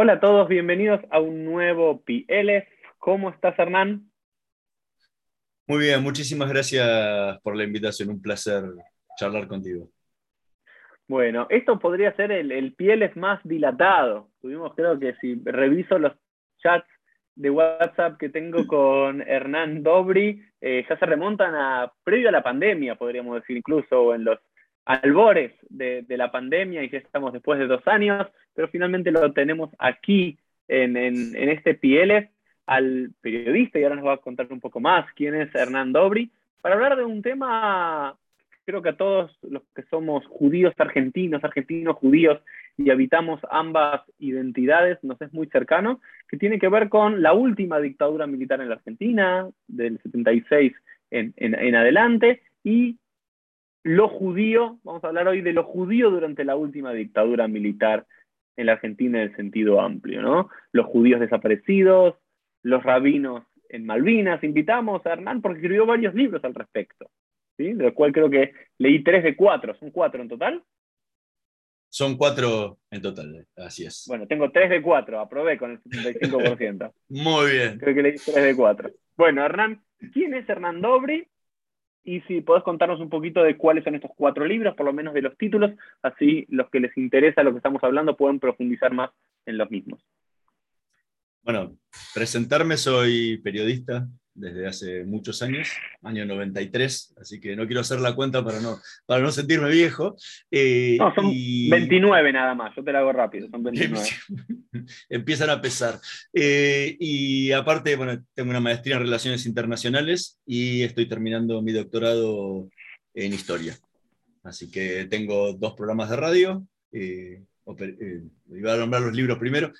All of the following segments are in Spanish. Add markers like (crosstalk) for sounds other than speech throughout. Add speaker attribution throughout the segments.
Speaker 1: Hola a todos, bienvenidos a un nuevo PLF. ¿Cómo estás, Hernán?
Speaker 2: Muy bien, muchísimas gracias por la invitación. Un placer charlar contigo.
Speaker 1: Bueno, esto podría ser el, el PLF más dilatado. Tuvimos, creo que si reviso los chats de WhatsApp que tengo con Hernán Dobri, eh, ya se remontan a previo a la pandemia, podríamos decir, incluso, o en los albores de, la pandemia y ya estamos después de dos años, pero finalmente lo tenemos aquí en, este PL al periodista y ahora nos va a contar un poco más quién es Hernán Dobri, para hablar de un tema, creo que a todos los que somos judíos argentinos, argentinos judíos y habitamos ambas identidades, nos es muy cercano, que tiene que ver con la última dictadura militar en la Argentina, del 76 en, en adelante, y lo judío, vamos a hablar hoy de lo judío durante la última dictadura militar en la Argentina en el sentido amplio, ¿no? Los judíos desaparecidos, los rabinos en Malvinas. Invitamos a Hernán porque escribió varios libros al respecto, ¿sí? De los cuales creo que leí tres de cuatro, ¿son cuatro en total?
Speaker 2: Son cuatro en total, así es.
Speaker 1: Bueno, tengo tres de cuatro, aprobé con el 75%. (laughs)
Speaker 2: Muy bien.
Speaker 1: Creo que leí tres de cuatro. Bueno, Hernán, ¿quién es Hernán Dobri? Y si podés contarnos un poquito de cuáles son estos cuatro libros, por lo menos de los títulos, así los que les interesa lo que estamos hablando pueden profundizar más en los mismos.
Speaker 2: Bueno, presentarme, soy periodista, desde hace muchos años, año 93, así que no quiero hacer la cuenta para no, para no sentirme viejo.
Speaker 1: Eh, no, son 29 nada más, yo te la hago rápido, son (laughs) 29.
Speaker 2: Empiezan a pesar. Eh, y aparte, bueno, tengo una maestría en Relaciones Internacionales y estoy terminando mi doctorado en Historia. Así que tengo dos programas de radio. Eh, iba a nombrar los libros primero,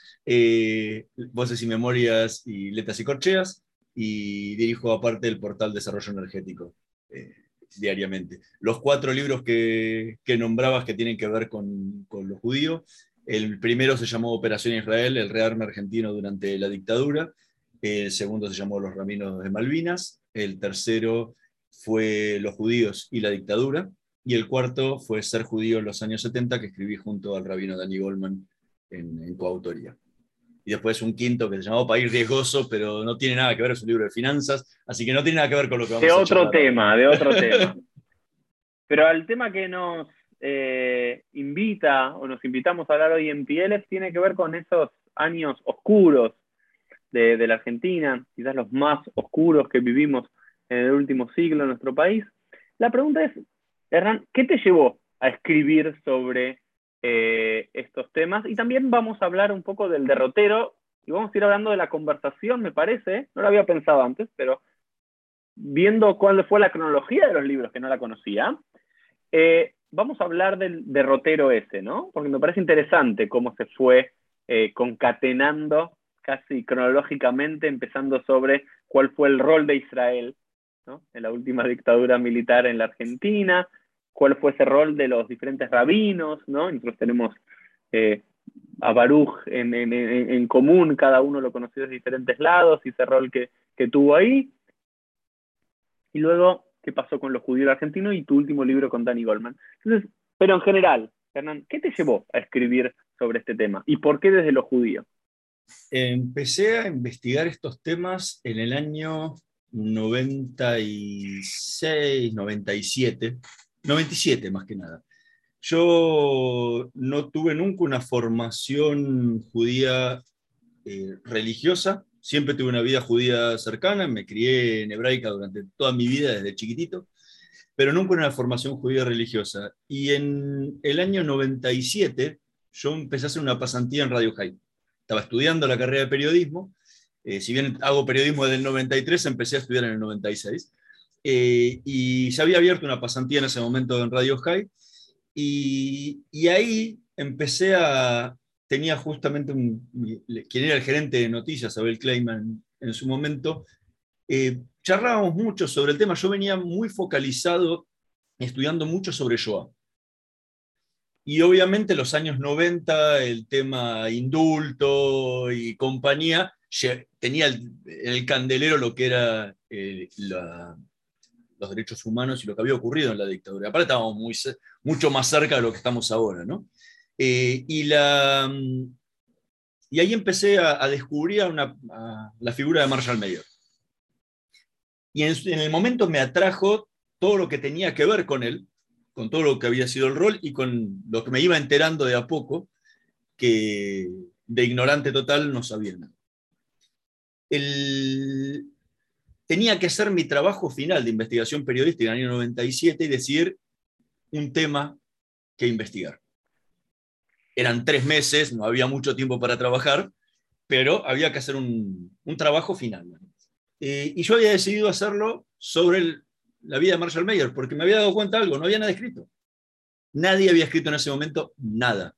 Speaker 2: Voces y Memorias y Letras y Corcheas, y dirijo aparte el portal Desarrollo Energético eh, diariamente. Los cuatro libros que, que, nombrabas que tienen que ver con, con lo judío, el primero se llamó Operación Israel, el rearme argentino durante la dictadura, el segundo se llamó Los Raminos de Malvinas, el tercero fue Los judíos y la dictadura, y el cuarto fue Ser judío en los años 70, que escribí junto al rabino Danny Goldman en coautoría y después un quinto que se llamó País Riesgoso, pero no tiene nada que ver, es un libro de finanzas, así que no tiene nada que ver con lo que vamos
Speaker 1: de
Speaker 2: a
Speaker 1: otro tema, de otro (laughs) tema. Pero al tema que nos eh, invita o nos invitamos a hablar hoy en Pieles tiene que ver con esos años oscuros de, de la Argentina, quizás los más oscuros que vivimos en el último siglo en nuestro país. La pregunta es, Hernán, ¿qué te llevó a escribir sobre eh, estos temas. Y también vamos a hablar un poco del derrotero y vamos a ir hablando de la conversación, me parece. No lo había pensado antes, pero viendo cuál fue la cronología de los libros, que no la conocía, eh, vamos a hablar del derrotero ese, ¿no? Porque me parece interesante cómo se fue eh, concatenando casi cronológicamente, empezando sobre cuál fue el rol de Israel ¿no? en la última dictadura militar en la Argentina, cuál fue ese rol de los diferentes rabinos, ¿no? Nosotros tenemos eh, a Baruch en, común, cada uno lo conoció de diferentes lados y ese rol que, tuvo ahí. Y luego, ¿qué pasó con los judíos argentinos? Y tu último libro con Danny Goldman. Entonces, pero en general, Hernán, ¿qué te llevó a escribir sobre este tema? ¿Y por qué desde los judíos?
Speaker 2: Empecé a investigar estos temas en el año 96, 97, 97 más que nada. Yo no tuve nunca una formación judía eh, religiosa, siempre tuve una vida judía cercana, me crié en hebraica durante toda mi vida desde chiquitito, pero nunca una formación judía religiosa. Y en el año 97 yo empecé a hacer una pasantía en Radio High. Estaba estudiando la carrera de periodismo, eh, si bien hago periodismo desde el 93, empecé a estudiar en el 96. Eh, y se había abierto una pasantía en ese momento en Radio High, y, ahí empecé a, tenía justamente un, quien era el gerente de noticias, Abel Kleiman, en su momento, eh, charlábamos mucho sobre el tema, yo venía muy focalizado, estudiando mucho sobre Shoah. Y obviamente los años 90, el tema indulto y compañía, tenía el, el candelero lo que era eh, la, los derechos humanos y lo que había ocurrido en la dictadura. Aparte estábamos mucho más cerca de lo que estamos ahora, ¿no? Eh, y ahí empecé a, descubrir la figura de Marshall Mayer. Y en, en, el momento me atrajo todo lo que tenía que ver con él, con todo lo que había sido el rol y con lo que me iba enterando de a poco, que de ignorante total no sabía nada. Tenía que hacer mi trabajo final de investigación periodística en el año 97 y decidir un tema que investigar. Eran tres meses, no había mucho tiempo para trabajar, pero había que hacer un, trabajo final. Eh, y yo había decidido hacerlo sobre la vida de Marshall Mayer, porque me había dado cuenta algo, no había nada escrito. Nadie había escrito en ese momento nada.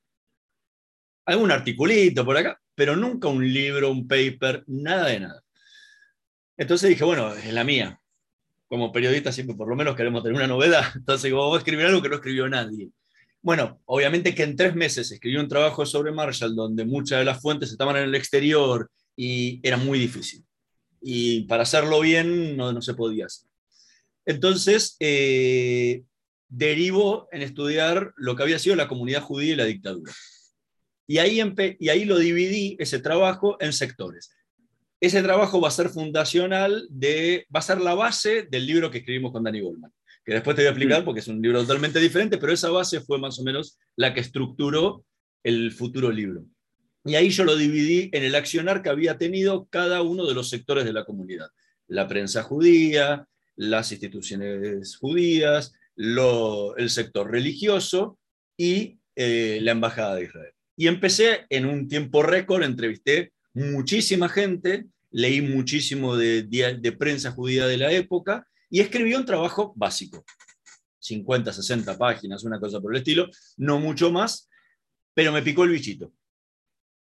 Speaker 2: Algún articulito por acá, pero nunca un libro, un paper, nada de nada. Entonces dije, bueno, es la mía. Como periodista siempre por lo menos queremos tener una novedad. (laughs) Entonces voy a escribir algo que no escribió nadie. Bueno, obviamente que en tres meses escribí un trabajo sobre Marshall donde muchas de las fuentes estaban en el exterior y era muy difícil. Y para hacerlo bien no, no se podía hacer. Entonces, eh, derivó en estudiar lo que había sido la comunidad judía y la dictadura. Y ahí, y ahí lo dividí, ese trabajo, en sectores. Ese trabajo va a ser fundacional, de, va a ser la base del libro que escribimos con Danny Goldman que después te voy a explicar mm. porque es un libro totalmente diferente, pero esa base fue más o menos la que estructuró el futuro libro. Y ahí yo lo dividí en el accionar que había tenido cada uno de los sectores de la comunidad. La prensa judía, las instituciones judías, el sector religioso y eh, la Embajada de Israel. Y empecé en un tiempo récord, entrevisté muchísima gente, leí muchísimo de, prensa judía de la época y escribió un trabajo básico, 50, 60 páginas, una cosa por el estilo, no mucho más, pero me picó el bichito.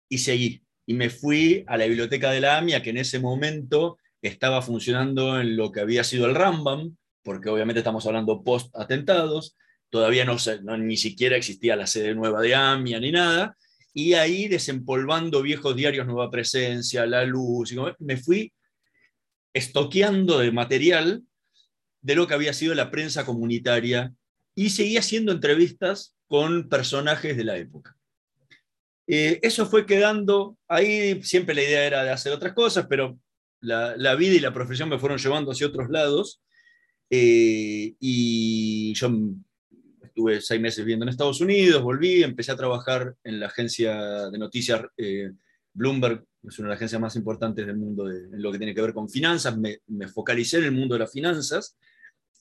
Speaker 2: Y seguí. Y me fui a la biblioteca de la AMIA, que en ese momento estaba funcionando en lo que había sido el Rambam, porque obviamente estamos hablando post-atentados, todavía no, ni siquiera existía la sede nueva de AMIA ni nada, y ahí desempolvando viejos diarios Nueva Presencia, La Luz, y me fui estoqueando de material de lo que había sido la prensa comunitaria y seguía haciendo entrevistas con personajes de la época. Eh, eso fue quedando ahí, siempre la idea era de hacer otras cosas, pero la, vida y la profesión me fueron llevando hacia otros lados. Eh, y yo estuve seis meses viviendo en Estados Unidos, volví, empecé a trabajar en la agencia de noticias eh, Bloomberg, es una de las agencias más importantes del mundo en lo que tiene que ver con finanzas, me, focalicé en el mundo de las finanzas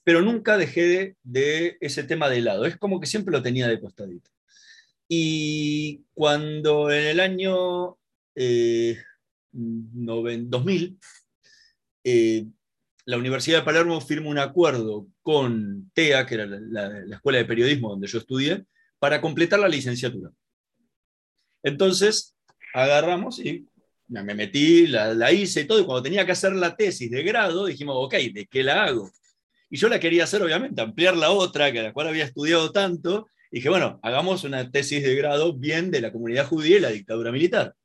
Speaker 2: pero nunca dejé de, ese tema de lado. Es como que siempre lo tenía de costadito. Y cuando en el año 2000, eh, eh, la Universidad de Palermo firma un acuerdo con TEA, que era la, escuela de periodismo donde yo estudié, para completar la licenciatura. Entonces, agarramos y me metí, la, hice y todo, y cuando tenía que hacer la tesis de grado, dijimos, ok, ¿de qué la hago? Y yo la quería hacer, obviamente, ampliar la otra, que la cual había estudiado tanto. Y dije, bueno, hagamos una tesis de grado bien de la comunidad judía y la dictadura militar.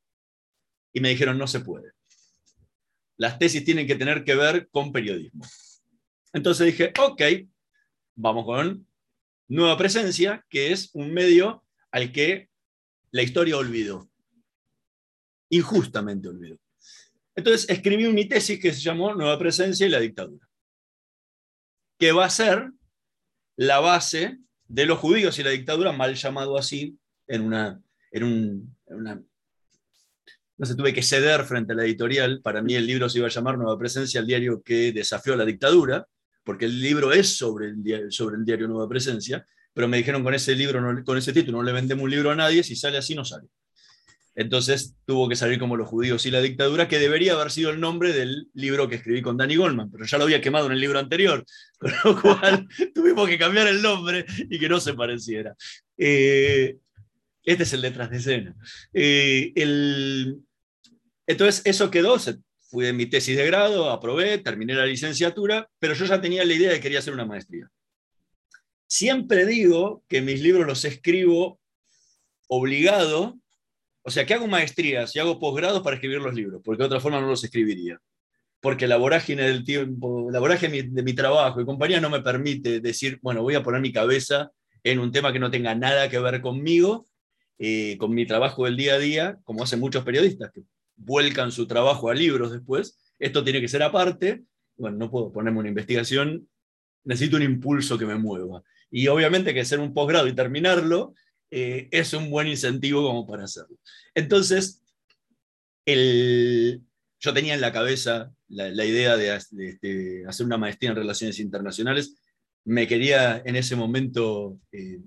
Speaker 2: Y me dijeron, no se puede. Las tesis tienen que tener que ver con periodismo. Entonces dije, ok, vamos con Nueva Presencia, que es un medio al que la historia olvidó. Injustamente olvidó. Entonces escribí mi tesis que se llamó Nueva Presencia y la dictadura que va a ser la base de los judíos y la dictadura, mal llamado así, en una, en, una sé, tuve que ceder frente a la editorial. Para mí el libro se iba a llamar Nueva Presencia, el diario que desafió a la dictadura, porque el libro es sobre el diario, sobre el diario Nueva Presencia, pero me dijeron con ese libro, con ese título, no le vendemos un libro a nadie, si sale así no sale. Entonces tuvo que salir como Los judíos y la dictadura, que debería haber sido el nombre del libro que escribí con Danny Goldman, pero ya lo había quemado en el libro anterior, (laughs) con lo cual (laughs) tuvimos que cambiar el nombre y que no se pareciera. Eh, este es el detrás de escena. Eh, entonces eso quedó, fui en mi tesis de grado, aprobé, terminé la licenciatura, pero yo ya tenía la idea de que quería hacer una maestría. Siempre digo que mis libros los escribo obligado o sea, que hago maestrías y hago posgrados para escribir los libros, porque de otra forma no los escribiría. Porque la vorágine del tiempo, la vorágine de mi trabajo y compañía no me permite decir, bueno, voy a poner mi cabeza en un tema que no tenga nada que ver conmigo eh, con mi trabajo del día a día, como hacen muchos periodistas vuelcan su trabajo a libros después. Esto tiene que ser aparte. Bueno, no puedo ponerme una investigación, necesito un impulso que me mueva. Y obviamente que hacer un posgrado y terminarlo eh, es un buen incentivo como para hacerlo. Entonces, el, yo tenía en la cabeza la, idea de, hacer una maestría en relaciones internacionales. Me quería en ese momento eh,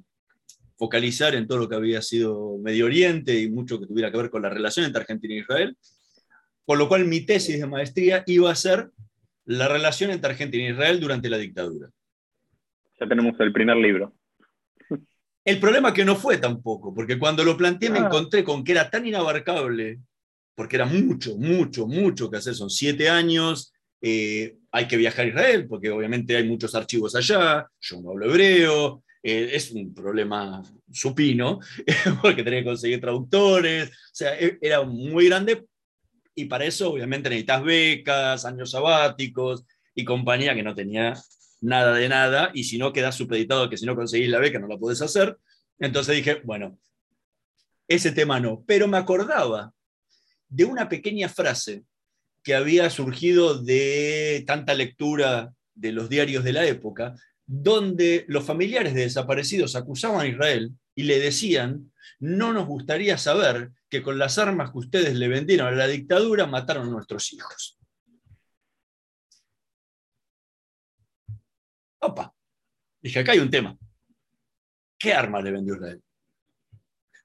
Speaker 2: focalizar en todo lo que había sido Medio Oriente y mucho que tuviera que ver con la relación entre Argentina e Israel. Por lo cual mi tesis de maestría iba a ser la relación entre Argentina e Israel durante la dictadura.
Speaker 1: Ya tenemos el primer libro.
Speaker 2: El problema que no fue tampoco, porque cuando lo planteé me ah. encontré con que era tan inabarcable porque era mucho, mucho, mucho que hacer. Son siete años, eh, hay que viajar a Israel, porque obviamente hay muchos archivos allá, yo no hablo hebreo, eh, es un problema supino, (laughs) porque tenía que conseguir traductores, o sea, e, era muy grande, y para eso obviamente necesitas becas, años sabáticos y compañía que no tenía nada de nada, y si no quedas supeditado que si no conseguís la beca no la podés hacer. Entonces dije, bueno, ese tema no, pero me acordaba de una pequeña frase que había surgido de tanta lectura de los diarios de la época, donde los familiares de desaparecidos acusaban a Israel y le decían, no nos gustaría saber que con las armas que ustedes le vendieron a la dictadura mataron a nuestros hijos. Opa, dije, acá hay un tema. ¿Qué arma le vendió Israel?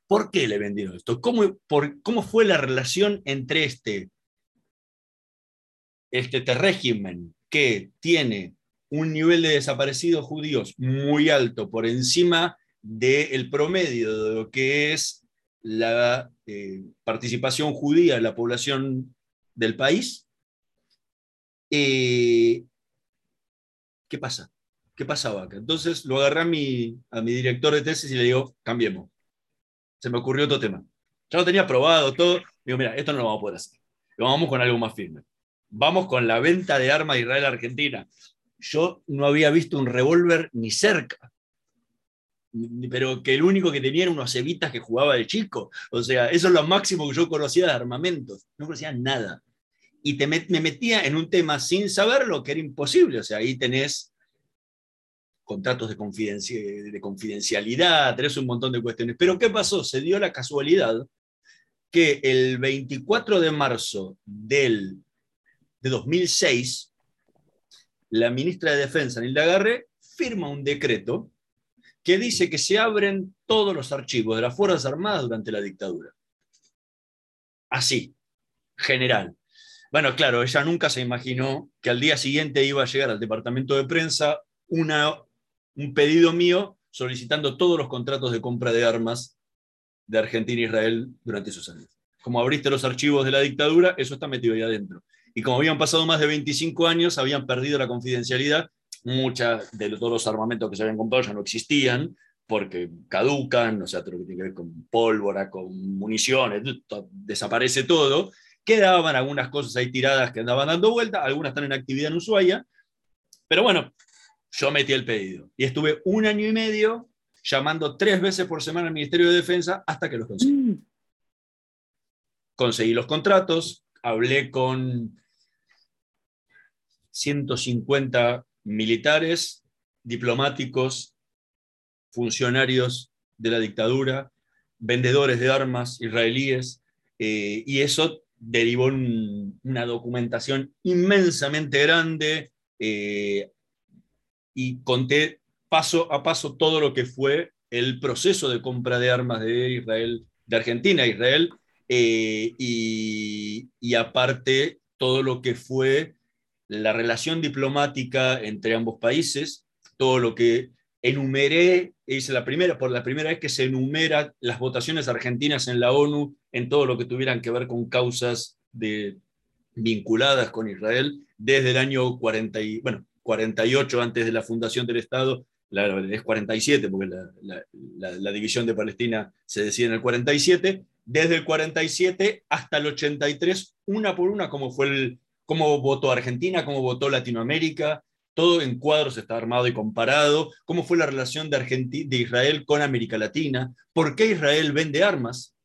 Speaker 2: ¿Por qué le vendieron esto? ¿Cómo, cómo fue la relación entre este, este régimen que tiene un nivel de desaparecidos judíos muy alto, por encima del promedio de lo que es la eh, participación judía en la población del país? Eh, ¿Qué pasa? ¿Qué pasaba acá? Entonces lo agarré a mi, a mi director de tesis y le digo, cambiemos se me ocurrió otro tema. Ya lo tenía probado todo. Digo, mira, esto no lo vamos a poder hacer. Vamos con algo más firme. Vamos con la venta de armas de Israel a Argentina. Yo no había visto un revólver ni cerca. Pero que el único que tenía era unos cevitas que jugaba de chico. O sea, eso es lo máximo que yo conocía de armamentos. No conocía nada. Y te me metía en un tema sin saberlo, que era imposible. O sea, ahí tenés contratos de, de confidencialidad, tenés un montón de cuestiones. Pero ¿qué pasó? Se dio la casualidad que el 24 de marzo del, de 2006, la ministra de Defensa, Nilda Garre, firma un decreto que dice que se abren todos los archivos de las Fuerzas Armadas durante la dictadura. Así, general. Bueno, claro, ella nunca se imaginó que al día siguiente iba a llegar al departamento de prensa una un pedido mío solicitando todos los contratos de compra de armas de Argentina e Israel durante esos años. Como abriste los archivos de la dictadura, eso está metido ahí adentro. Y como habían pasado más de 25 años, habían perdido la confidencialidad, muchas de todos los armamentos que se habían comprado ya no existían, porque caducan, o sea, todo lo que tiene que ver con pólvora, con municiones, desaparece todo. Quedaban algunas cosas ahí tiradas que andaban dando vuelta, algunas están en actividad en Ushuaia, pero bueno, yo metí el pedido. Y estuve un año y medio llamando tres veces por semana al Ministerio de Defensa hasta que los conseguí. Mm. Conseguí los contratos, hablé con 150 militares, diplomáticos, funcionarios de la dictadura, vendedores de armas israelíes, eh, y eso derivó una documentación inmensamente grande, eh, y conté paso a paso todo lo que fue el proceso de compra de armas de Israel, de Argentina a Israel, eh, y, aparte todo lo que fue la relación diplomática entre ambos países, todo lo que enumeré, hice la primera, por la primera vez que se enumera las votaciones argentinas en la ONU en todo lo que tuvieran que ver con causas vinculadas con Israel desde el año 40 y, bueno, 48 antes de la fundación del Estado, la, es 47 porque la, división de Palestina se decide en el 47, desde el 47 hasta el 83, una por una, como fue el, cómo votó Argentina, cómo votó Latinoamérica, todo en cuadros está armado y comparado, cómo fue la relación de, de Israel con América Latina, por qué Israel vende armas,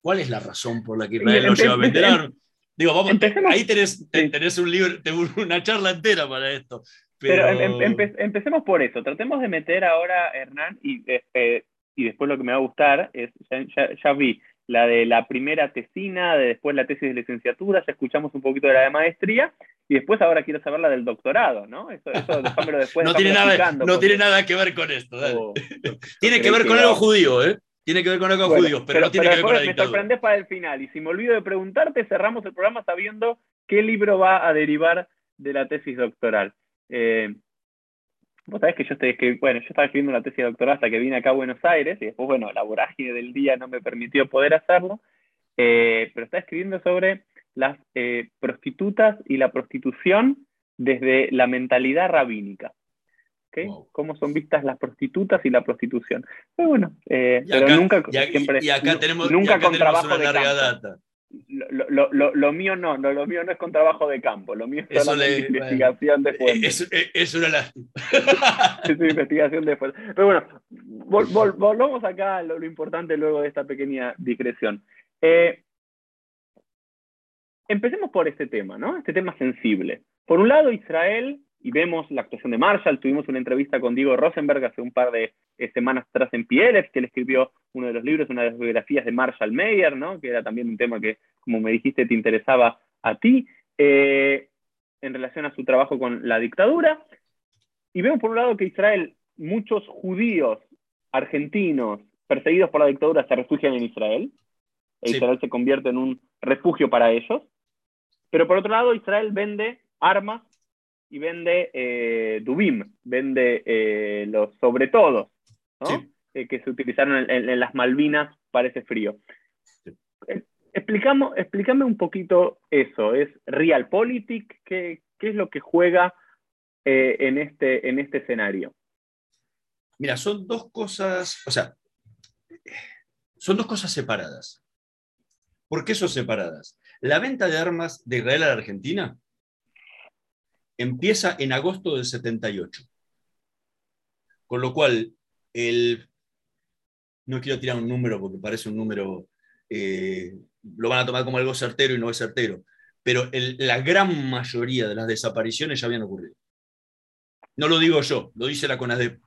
Speaker 2: cuál es la razón por la que Israel no lleva a vender armas. Digo, vamos, ahí tenés, tenés, un libro, una charla entera para esto.
Speaker 1: Pero, em, em, empecemos por eso. Tratemos de meter ahora, Hernán, y, este, y después lo que me va a gustar es, ya, vi la de la primera tesina, de después la tesis de licenciatura, ya escuchamos un poquito de la de maestría, y después ahora quiero saber la del doctorado, ¿no? Eso, eso (laughs) después.
Speaker 2: no tiene, nada, no tiene nada que ver con esto, oh, (laughs) tiene que ver con algo judío, ¿eh? Tiene que ver con algo judío, pero, no tiene que ver con la Me
Speaker 1: sorprendes para el final, y si me olvido de preguntarte, cerramos el programa sabiendo qué libro va a derivar de la tesis doctoral. Eh, vos sabés que yo estoy bueno, yo estaba escribiendo una tesis doctoral hasta que vine acá a Buenos Aires y después, bueno, la vorágine del día no me permitió poder hacerlo, eh, pero estaba escribiendo sobre las eh, prostitutas y la prostitución desde la mentalidad rabínica. ¿okay? Cómo son vistas las prostitutas y la prostitución. Pero bueno, pero nunca
Speaker 2: siempre, y acá tenemos, nunca con trabajo una larga data
Speaker 1: lo, mío no, lo mío no es con trabajo de campo, lo mío es investigación de fuentes.
Speaker 2: Es, una lástima. (laughs)
Speaker 1: es investigación de fuentes. Pero bueno, volvamos acá a lo, importante luego de esta pequeña digresión. Eh, empecemos por este tema, ¿no? Este tema sensible. Por un lado, Israel y vemos la actuación de Marshall. Tuvimos una entrevista con Diego Rosenberg hace un par de eh, semanas atrás en Pieles, que él escribió uno de los libros, una de las biografías de Marshall Mayer, ¿no? que era también un tema que, como me dijiste, te interesaba a ti, eh, en relación a su trabajo con la dictadura. Y vemos por un lado que Israel, muchos judíos argentinos perseguidos por la dictadura se refugian en Israel. E Israel se convierte en un refugio para ellos. Pero por otro lado, Israel vende armas y vende eh, Dubim, vende eh, los sobre todo, eh, que se utilizaron en, las Malvinas para ese frío. Explicamos, explícame un poquito eso, ¿es realpolitik? ¿Qué, ¿Qué es lo que juega en, este, en este escenario?
Speaker 2: Mira, son dos cosas, o sea, son dos cosas separadas. ¿Por qué son separadas? La venta de armas de Israel a la Argentina empieza en agosto del 78. Con lo cual, el, no quiero tirar un número porque parece un número, eh, lo van a tomar como algo certero y no es certero, pero la gran mayoría de las desapariciones ya habían ocurrido. No lo digo yo, lo dice la CONADEP.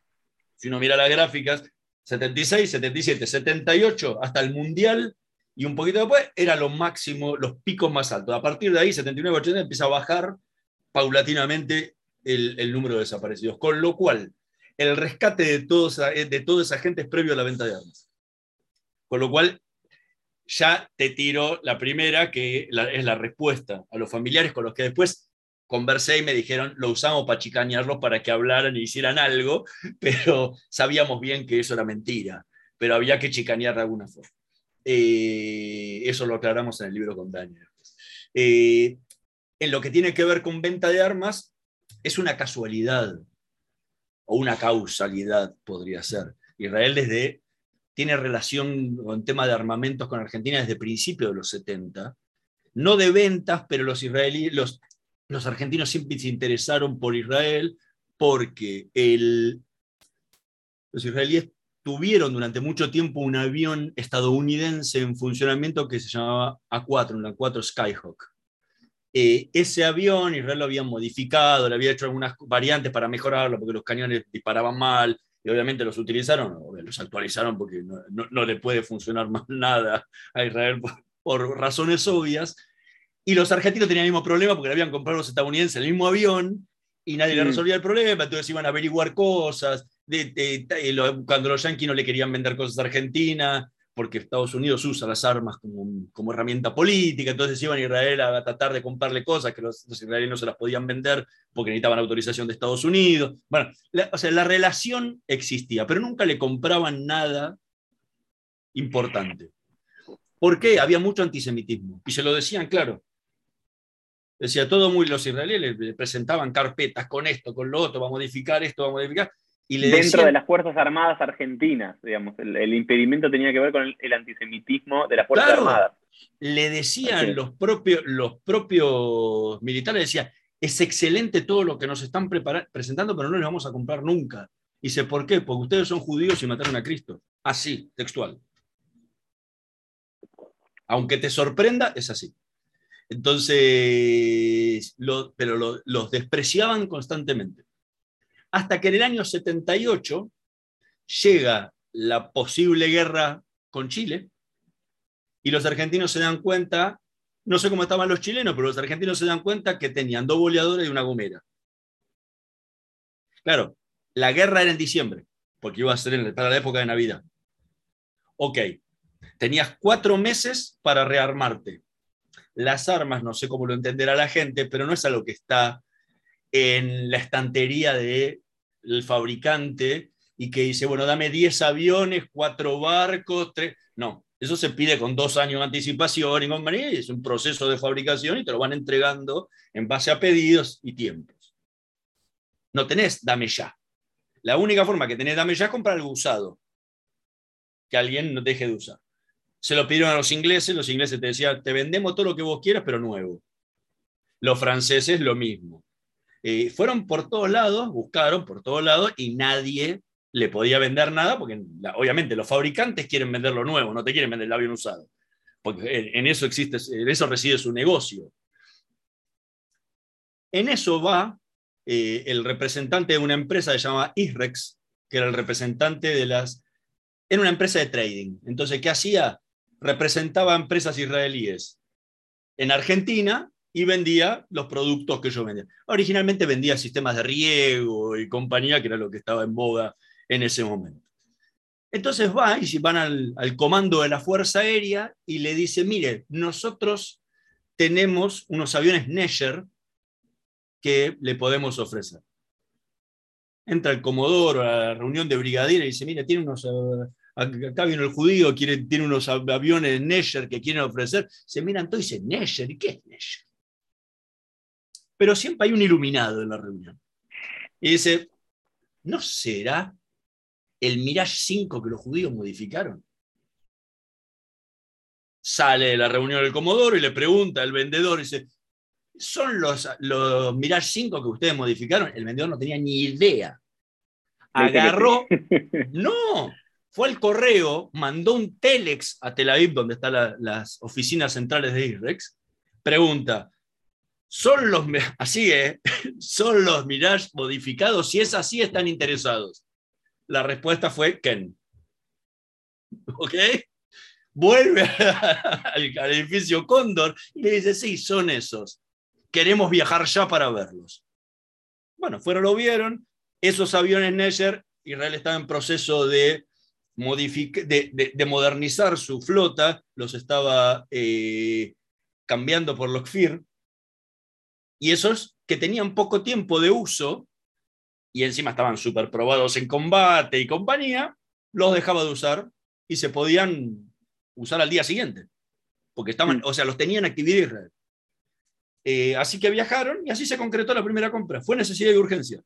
Speaker 2: Si uno mira las gráficas, 76, 77, 78, hasta el Mundial, y un poquito después era lo máximo, los picos más altos. A partir de ahí, 79, 80, empieza a bajar paulatinamente el, número de desaparecidos. Con lo cual, el rescate de, todos, de toda esa gente es previo a la venta de armas. Con lo cual, ya te tiro la primera, que es la respuesta a los familiares con los que después conversé y me dijeron, lo usamos para chicañarlos para que hablaran y hicieran algo, (laughs) pero sabíamos bien que eso era mentira, pero había que chicanear de alguna forma. Eh, eso lo aclaramos en el libro con Daniel. Eh, en lo que tiene que ver con venta de armas es una casualidad o una causalidad, podría ser. Israel desde, tiene relación con tema de armamentos con Argentina desde principios de los 70, no de ventas, pero los, israelíes, los, los argentinos siempre se interesaron por Israel porque los israelíes tuvieron durante mucho tiempo un avión estadounidense en funcionamiento que se llamaba A4, un A4 Skyhawk. Eh, ese avión Israel lo había modificado, le había hecho algunas variantes para mejorarlo, porque los cañones disparaban mal, y obviamente los utilizaron, los actualizaron porque no, le puede funcionar (laughs) más nada a Israel por, razones obvias. Y los argentinos tenían el mismo problema porque le habían comprado los estadounidenses el mismo avión y nadie le resolvía el problema, entonces iban a averiguar cosas. cuando los yanquis no le querían vender cosas a Argentina, porque Estados Unidos usa las armas como, herramienta política, entonces iban a Israel a tratar de comprarle cosas que los, israelíes no se las podían vender porque necesitaban autorización de Estados Unidos. Bueno, o sea, la relación existía, pero nunca le compraban nada importante. ¿Por qué? Había mucho antisemitismo. Y se lo decían claro. Decía todo muy, los israelíes le presentaban carpetas con esto, con lo otro, va a modificar esto, va a modificar.
Speaker 1: Dentro de las Fuerzas Armadas argentinas, digamos, el, impedimento tenía que ver con el, antisemitismo de las Fuerzas Armadas.
Speaker 2: Le decían los propios, los propios militares, decían, es excelente todo lo que nos están presentando, pero no les vamos a comprar nunca. Y dice, ¿por qué? Porque ustedes son judíos y mataron a Cristo. Así, textual. Aunque te sorprenda, es así. Entonces, pero los despreciaban constantemente. Hasta que en el año 78 llega la posible guerra con Chile y los argentinos se dan cuenta no sé cómo estaban los chilenos, pero los argentinos se dan cuenta que tenían dos boleadores y una gomera. Claro, la guerra era en diciembre, porque iba a ser para la época de Navidad. Ok, tenías cuatro meses para rearmarte. Las armas, no sé cómo lo entenderá la gente, pero no es algo que está en la estantería del fabricante y que dice, bueno, dame 10 aviones, cuatro barcos, tres. No, eso se pide con dos años de anticipación y compañía, es un proceso de fabricación y te lo van entregando en base a pedidos y tiempos. No tenés dame ya. La única forma que tenés dame ya es comprar algo usado, que alguien no deje de usar. Se lo pidieron a los ingleses, los ingleses te decían, te vendemos todo lo que vos quieras, pero nuevo. Los franceses lo mismo. Eh, fueron por todos lados, buscaron por todos lados y nadie le podía vender nada, porque obviamente los fabricantes quieren vender lo nuevo, no te quieren vender el avión usado, porque en eso existe, en eso reside su negocio. En eso va eh, el representante de una empresa que se llama Isrex, que era el representante de las... Era una empresa de trading. Entonces, ¿qué hacía? Representaba empresas israelíes en Argentina y vendía los productos que yo vendía. Originalmente vendía sistemas de riego y compañía, que era lo que estaba en boga en ese momento. Entonces va y van al, comando de la Fuerza Aérea y le dice, mire, nosotros tenemos unos aviones Nesher que le podemos ofrecer. Entra el comodoro a la reunión de brigadier y dice, mire, tiene unos, acá viene el judío, quiere, tiene unos aviones Nesher que quieren ofrecer. Se miran todos y dicen, Nesher, ¿y qué es Nesher? Pero siempre hay un iluminado en la reunión. Y dice, ¿no será el Mirage 5 que los judíos modificaron. Sale de la reunión del Comodoro y le pregunta al vendedor, dice, ¿son los, los Mirage 5 que ustedes modificaron? El vendedor no tenía ni idea. Agarró, no, fue al correo, mandó un telex a Tel Aviv, donde están las oficinas centrales de IREX, pregunta, ¿son los, así, eh, (laughs) ¿son los Mirage modificados? Si es así, están interesados. La respuesta fue Ken. ¿Ok? Vuelve (laughs) al, edificio Cóndor y le dice, sí, son esos. Queremos viajar ya para verlos. Bueno, fueron, lo vieron. Esos aviones Nesher, Israel estaba en proceso de, de, modernizar su flota, los estaba eh, cambiando por los KFIR. Y esos que tenían poco tiempo de uso, y encima estaban súper probados en combate y compañía, los dejaba de usar y se podían usar al día siguiente, porque estaban, mm. o sea, los tenían actividad Israel. Eh, así que viajaron y así se concretó la primera compra. Fue necesidad y urgencia.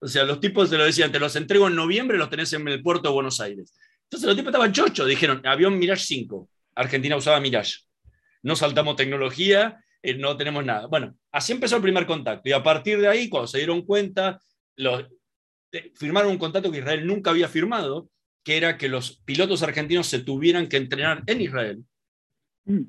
Speaker 2: O sea, los tipos se lo decían, te los entrego en noviembre, los tenés en el puerto de Buenos Aires. Entonces los tipos estaban chochos, dijeron, avión Mirage 5. Argentina usaba Mirage. No saltamos tecnología, eh, no tenemos nada. Bueno, así empezó el primer contacto. Y a partir de ahí, cuando se dieron cuenta los, firmaron un contrato que Israel nunca había firmado, que era que los pilotos argentinos se tuvieran que entrenar en Israel. Mm.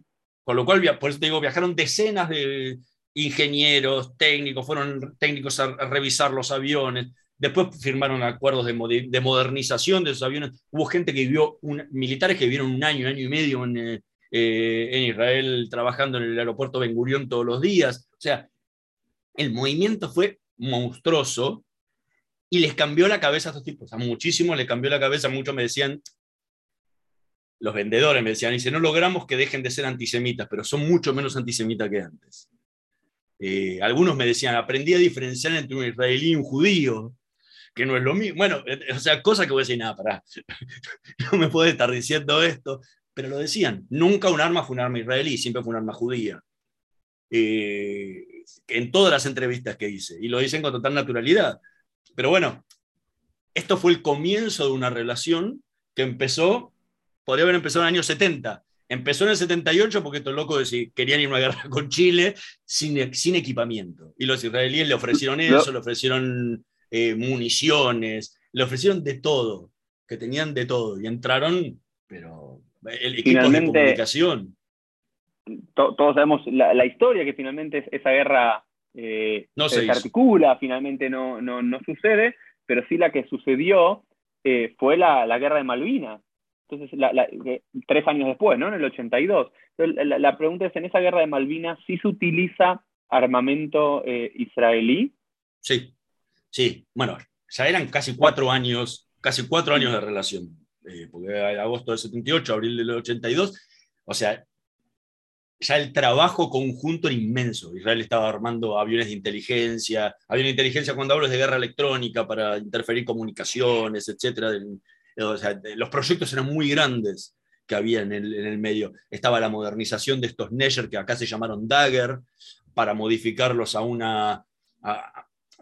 Speaker 2: Con lo cual, por eso te digo, viajaron decenas de ingenieros, técnicos, fueron técnicos a, revisar los aviones. Después firmaron acuerdos de, modernización de esos aviones. Hubo gente que vivió, militares que vivieron un año, año y medio en, eh, en Israel trabajando en el aeropuerto Ben Gurión todos los días. O sea, el movimiento fue monstruoso y les cambió la cabeza a estos tipos. A muchísimos les cambió la cabeza, muchos me decían, los vendedores me decían, dice, no logramos que dejen de ser antisemitas, pero son mucho menos antisemitas que antes. Eh, algunos me decían, aprendí a diferenciar entre un israelí y un judío, que no es lo mismo. Bueno, eh, o sea, cosa que voy a decir, nada, pará, (laughs) no me puede estar diciendo esto, pero lo decían, nunca un arma fue un arma israelí, siempre fue un arma judía. Eh, en todas las entrevistas que hice, y lo dicen con total naturalidad. Pero bueno, esto fue el comienzo de una relación que empezó, podría haber empezado en el año 70. Empezó en el 78 porque estos locos querían ir a una guerra con Chile sin, sin equipamiento. Y los israelíes le ofrecieron eso, le ofrecieron eh, municiones, le ofrecieron de todo, que tenían de todo. Y entraron, pero el equipo de comunicación.
Speaker 1: todos sabemos la, historia, que finalmente esa guerra eh, no se, articula, finalmente no, no, no, sucede, pero sí la que sucedió eh, fue la, la guerra de Malvinas entonces, tres años después, ¿no? En el 82. la, pregunta es, ¿en esa guerra de Malvinas sí se utiliza armamento eh, israelí?
Speaker 2: Sí, sí. Bueno, ya eran casi cuatro años, casi cuatro años de relación. Eh, porque agosto del 78, abril del 82. O sea, ya el trabajo conjunto era inmenso. Israel estaba armando aviones de inteligencia, aviones de inteligencia cuando hablo de guerra electrónica para interferir comunicaciones, etcétera, los proyectos eran muy grandes que había en el, medio. Estaba la modernización de estos Neger, que acá se llamaron Dagger, para modificarlos a una...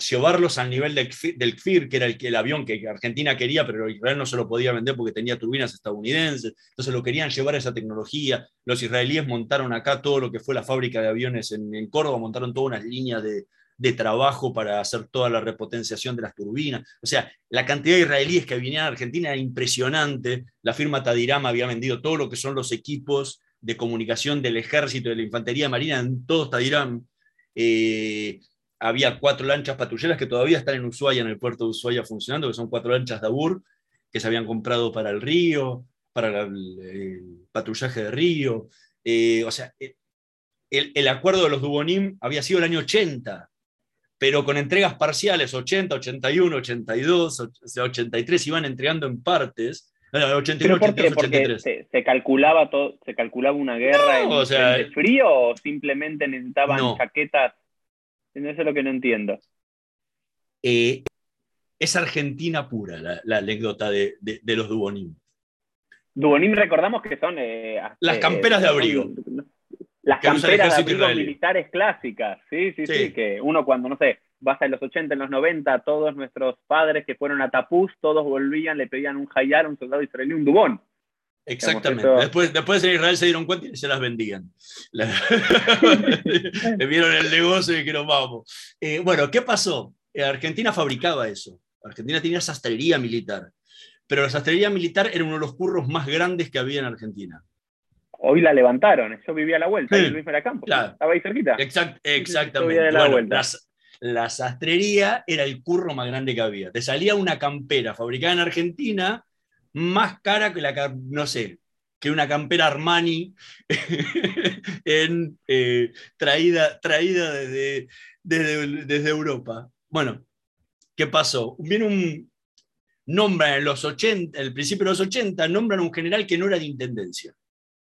Speaker 2: llevarlos al nivel del KFIR, que era el, avión que Argentina quería, pero Israel no se lo podía vender porque tenía turbinas estadounidenses. Entonces lo querían llevar a esa tecnología. Los israelíes montaron acá todo lo que fue la fábrica de aviones en, Córdoba, montaron toda una línea de, trabajo para hacer toda la repotenciación de las turbinas. O sea, la cantidad de israelíes que venían a Argentina era impresionante. La firma Tadirama había vendido todo lo que son los equipos de comunicación del ejército, de la infantería marina, en todos Tadiram. Eh, había cuatro lanchas patrulleras que todavía están en Ushuaia, en el puerto de Ushuaia funcionando, que son cuatro lanchas de Abur, que se habían comprado para el río, para el, patrullaje de río. Eh, o sea, el, el, acuerdo de los Dubonim había sido el año 80, pero con entregas parciales, 80, 81, 82, 83, iban entregando en partes.
Speaker 1: 81, 82, 83. Se, calculaba todo, se calculaba una guerra en, frío o simplemente necesitaban chaquetas. Eso es lo que no entiendo.
Speaker 2: Eh, es Argentina pura la, anécdota de, los Dubonim.
Speaker 1: Dubonim recordamos que son... Eh,
Speaker 2: Las camperas de abrigo.
Speaker 1: Las camperas de abrigos militares clásicas, sí, sí, sí, que uno cuando, no sé, vas en los 80, en los 90, todos nuestros padres que fueron a Tapuz, todos volvían, le pedían un hayar, un soldado israelí, un dubón.
Speaker 2: Exactamente. Después, después en Israel se dieron cuenta y se las vendían. (laughs) Le vieron el negocio y dijeron, vamos. Eh, bueno, ¿qué pasó? Eh, Argentina fabricaba eso. Argentina tenía sastrería militar. Pero la sastrería militar era uno de los curros más grandes que había en Argentina
Speaker 1: hoy la levantaron. Yo vivía a la vuelta, sí. Luis Campo. Estaba ahí cerquita.
Speaker 2: exactamente. la, sastrería era el curro más grande que había. Te salía una campera fabricada en Argentina más cara que la, no sé, que una campera Armani (laughs) en, eh, traída, traída desde, desde, Europa. Bueno, ¿qué pasó? Viene un, nombran en los 80, el principio de los 80, nombran un general que no era de intendencia.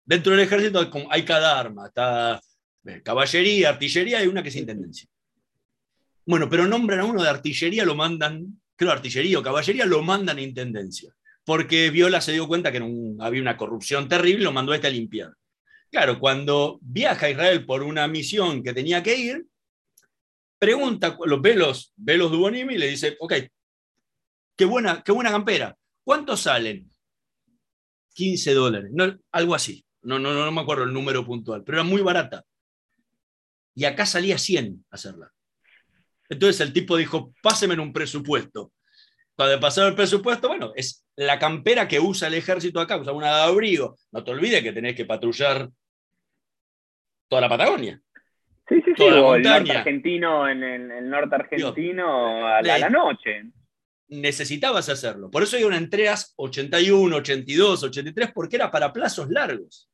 Speaker 2: Dentro del ejército hay cada arma, está eh, caballería, artillería y una que es intendencia. Bueno, pero nombran a uno de artillería, lo mandan, creo artillería o caballería, lo mandan a intendencia. Porque Viola se dio cuenta que había una corrupción terrible, lo mandó a este a limpiar. Claro, cuando viaja a Israel por una misión que tenía que ir, pregunta, los velos, velos y le dice, ok, qué buena, qué buena campera, ¿cuántos salen? 15 dólares, algo así. No, no, no me acuerdo el número puntual, pero era muy barata. Y acá salía 100 hacerla. Entonces el tipo dijo, páseme un presupuesto. Cuando pasaron el presupuesto, bueno, es la campera que usa el ejército acá, usa una de abrigo. No te olvides que tenés que patrullar toda la Patagonia.
Speaker 1: Sí, sí, sí, o el norte argentino en el, norte argentino a la noche
Speaker 2: necesitabas hacerlo. Por eso hay una entregas 81, 82, 83, porque era para plazos largos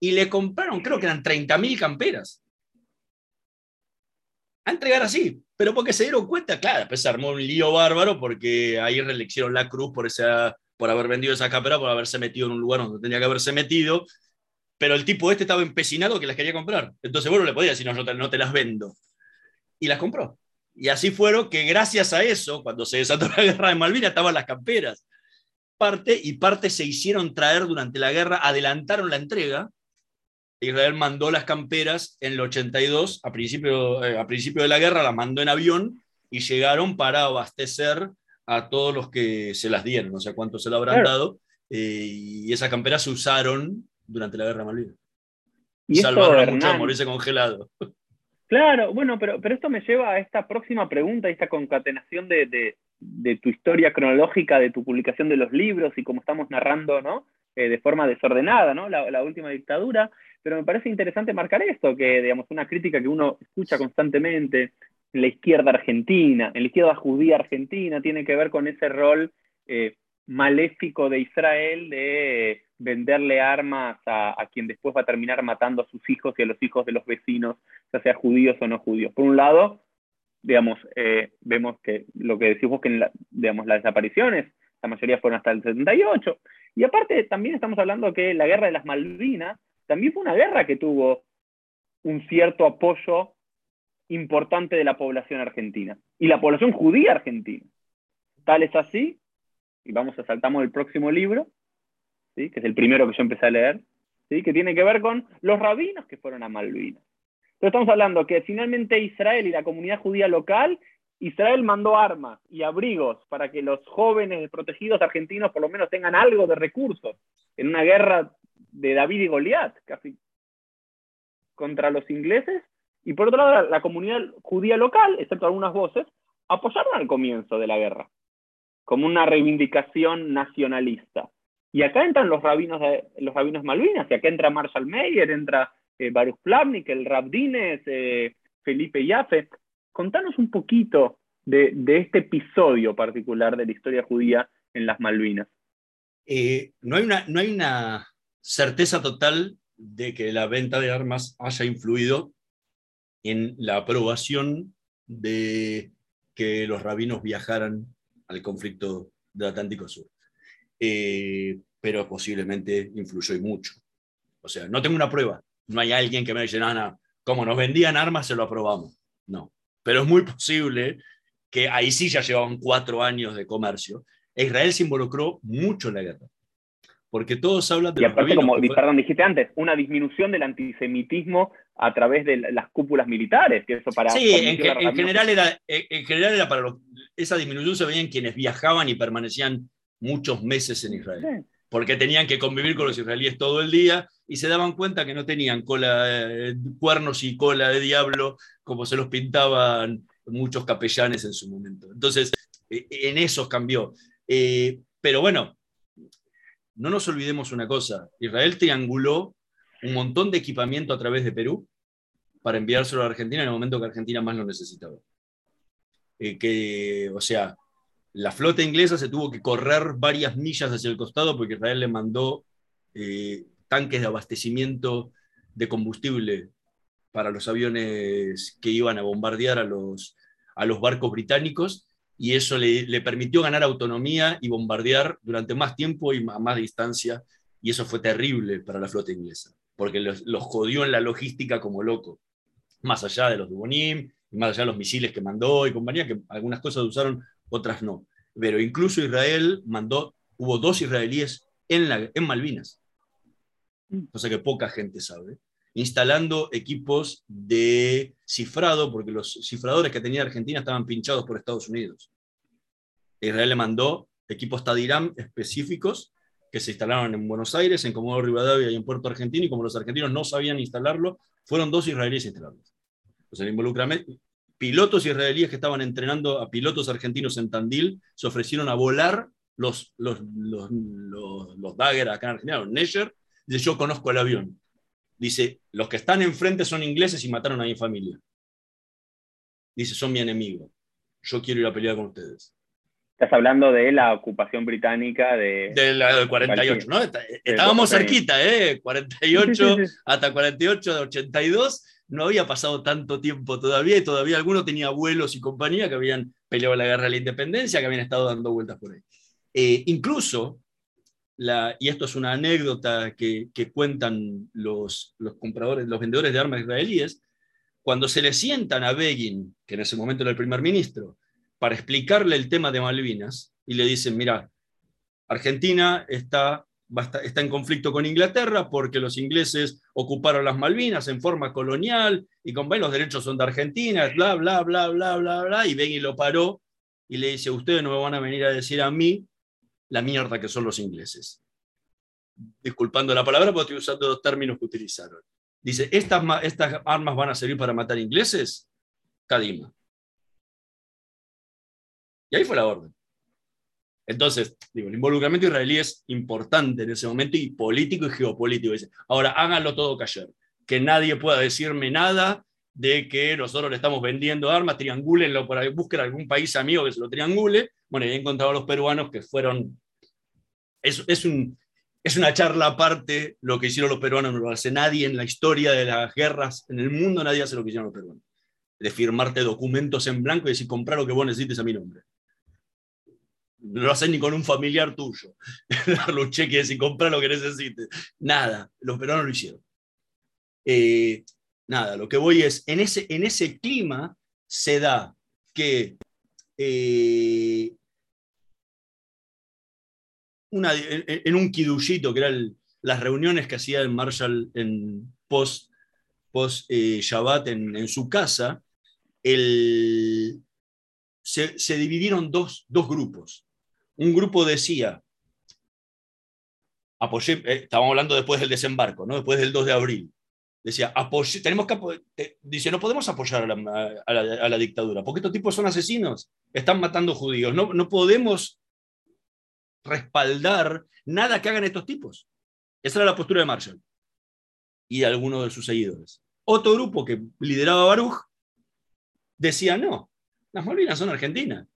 Speaker 2: y le compraron, creo que eran 30.000 camperas. A entregar así, pero porque se dieron cuenta, claro, pues se armó un lío bárbaro porque ahí reeleccionaron la cruz por, esa, por haber vendido esa campera, por haberse metido en un lugar donde tenía que haberse metido, pero el tipo este estaba empecinado que las quería comprar. Entonces, bueno, le podía decir, no, no te las vendo. Y las compró. Y así fueron que gracias a eso, cuando se desató (laughs) la guerra de Malvinas, estaban las camperas. Parte y parte se hicieron traer durante la guerra, adelantaron la entrega Israel mandó las camperas en el 82, a principio, eh, a principio de la guerra, las mandó en avión y llegaron para abastecer a todos los que se las dieron, o sea, cuánto se lo habrán dado. Eh, y esas camperas se usaron durante la guerra de Malvinas.
Speaker 1: Y
Speaker 2: Salvaron a muchos a
Speaker 1: Hernán,
Speaker 2: morirse congelado.
Speaker 1: Claro, bueno, pero, pero esto me lleva a esta próxima pregunta, esta concatenación de, de- de tu historia cronológica, de tu publicación de los libros y cómo estamos narrando, ¿no? Eh, de forma desordenada, ¿no? La, la última dictadura. Pero me parece interesante marcar esto, que, digamos, una crítica que uno escucha constantemente en la izquierda argentina, en la izquierda judía argentina, tiene que ver con ese rol eh, maléfico de Israel de venderle armas a, a quien después va a terminar matando a sus hijos y a los hijos de los vecinos ya sea judíos o no judíos. Por un lado, digamos, eh, vemos que lo que decimos que en digamos, las desapariciones, la mayoría fueron hasta el 78. Y aparte, también estamos hablando que la guerra de las Malvinas también fue una guerra que tuvo un cierto apoyo importante de la población argentina y la población judía argentina. Tal es así, y vamos a saltamos el próximo libro, ¿sí? que es el primero que yo empecé a leer, ¿sí? que tiene que ver con los rabinos que fueron a Malvinas. Pero estamos hablando que finalmente Israel y la comunidad judía local, Israel mandó armas y abrigos para que los jóvenes desprotegidos argentinos por lo menos tengan algo de recursos en una guerra de David y Goliat, casi contra los ingleses. Y por otro lado, la, comunidad judía local, excepto algunas voces, apoyaron al comienzo de la guerra, como una reivindicación nacionalista. Y acá entran los rabinos, de, los rabinos Malvinas, y acá entra Marshall Mayer, entra eh, Baruch Plavnik, el Rabdines, eh, Felipe Yaffe. Contanos un poquito de, de, este episodio particular de la historia judía en las Malvinas.
Speaker 2: Eh, no, hay una, no hay una certeza total de que la venta de armas haya influido en la aprobación de que los rabinos viajaran al conflicto del Atlántico Sur. Eh, pero posiblemente influyó y mucho. O sea, no tengo una prueba. No hay alguien que me diga, no, como nos vendían armas, se lo aprobamos. No. Pero es muy posible que ahí sí ya llevaban cuatro años de comercio. Israel se involucró mucho en la guerra. Porque todos hablan de
Speaker 1: y aparte, como dijiste antes, una disminución del antisemitismo a través de las cúpulas militares. Que eso para,
Speaker 2: sí, en, que, en, general era, en general era para lo, esa disminución se veía en quienes viajaban y permanecían muchos meses en Israel. Sí. Porque tenían que convivir con los israelíes todo el día y se daban cuenta que no tenían cola, eh, cuernos y cola de diablo como se los pintaban muchos capellanes en su momento. Entonces, eh, en eso cambió. Eh, pero bueno, no nos olvidemos una cosa, Israel trianguló un montón de equipamiento a través de Perú para enviárselo a Argentina en el momento que Argentina más lo necesitaba. Eh, que, o sea, la flota inglesa se tuvo que correr varias millas hacia el costado porque Israel le mandó eh, tanques de abastecimiento de combustible para los aviones que iban a bombardear a los, a los barcos británicos y eso le, le, permitió ganar autonomía y bombardear durante más tiempo y a más distancia, y eso fue terrible para la flota inglesa, porque los, los jodió en la logística como loco, más allá de los Dubonim, más allá de los misiles que mandó y compañía, que algunas cosas usaron, otras no. Pero incluso Israel mandó, hubo dos israelíes en, la, en Malvinas, cosa que poca gente sabe, instalando equipos de cifrado, porque los cifradores que tenía Argentina estaban pinchados por Estados Unidos. Israel le mandó equipos Tadiram específicos que se instalaron en Buenos Aires, en Comodoro Rivadavia y en Puerto Argentino, y como los argentinos no sabían instalarlo, fueron dos israelíes a instalarlos. O sea, el involucramiento, pilotos israelíes que estaban entrenando a pilotos argentinos en Tandil se ofrecieron a volar los, los, los, los, los Dagger acá en los Nesher, dice, yo conozco el avión. Dice, los que están enfrente son ingleses y mataron a mi familia. Dice, son mi enemigo. Yo quiero ir a pelear con ustedes.
Speaker 1: Estás hablando de la ocupación británica de...
Speaker 2: De la, del 48, ¿no? Estábamos cerquita, ¿eh? 48 sí, sí, sí. hasta 48 de 82. No había pasado tanto tiempo todavía y todavía algunos tenía abuelos y compañía que habían peleado la guerra de la independencia, que habían estado dando vueltas por ahí. Eh, incluso, la, y esto es una anécdota que, que cuentan los, los, compradores, los vendedores de armas israelíes, cuando se le sientan a Begin, que en ese momento era el primer ministro, para explicarle el tema de Malvinas, y le dicen, mira, Argentina está, está en conflicto con Inglaterra porque los ingleses ocuparon las Malvinas en forma colonial, y con los derechos son de Argentina, bla, bla, bla, bla, bla, bla, y Begin lo paró y le dice, ustedes no me van a venir a decir a mí la mierda que son los ingleses. disculpando la palabra, porque estoy usando dos términos que utilizaron. Dice, ¿estas, estas armas van a servir para matar ingleses? Kadima. Y ahí fue la orden. Entonces, digo, el involucramiento israelí es importante en ese momento y político y geopolítico. Dice, ahora háganlo todo callar. Que nadie pueda decirme nada de que nosotros le estamos vendiendo armas, triangulenlo por ahí, busquen algún país amigo que se lo triangule. Bueno, y he encontrado a los peruanos que fueron. Es, es, un, es una charla aparte lo que hicieron los peruanos, no lo hace nadie en la historia de las guerras, en el mundo nadie hace lo que hicieron los peruanos. De firmarte documentos en blanco y decir, comprar lo que vos necesites a mi nombre. No lo haces ni con un familiar tuyo. (laughs) Darle un cheque y decir, compra lo que necesites. Nada, los peruanos lo hicieron. Eh, nada, lo que voy es, en ese, en ese clima se da que eh, una, en, un kidushito, que eran las reuniones que hacía el Marshall en post, post eh, Shabbat en, su casa, el, se, se, dividieron dos, dos, grupos. Un grupo decía, apoyé, eh, estábamos hablando después del desembarco, ¿no? después del 2 de abril, decía, tenemos que dice, no podemos apoyar a la, dictadura, porque estos tipos son asesinos, están matando judíos, no, no podemos respaldar nada que hagan estos tipos. Esa era la postura de Marshall y de algunos de sus seguidores. Otro grupo que lideraba Baruch decía, no, las Malvinas son argentinas.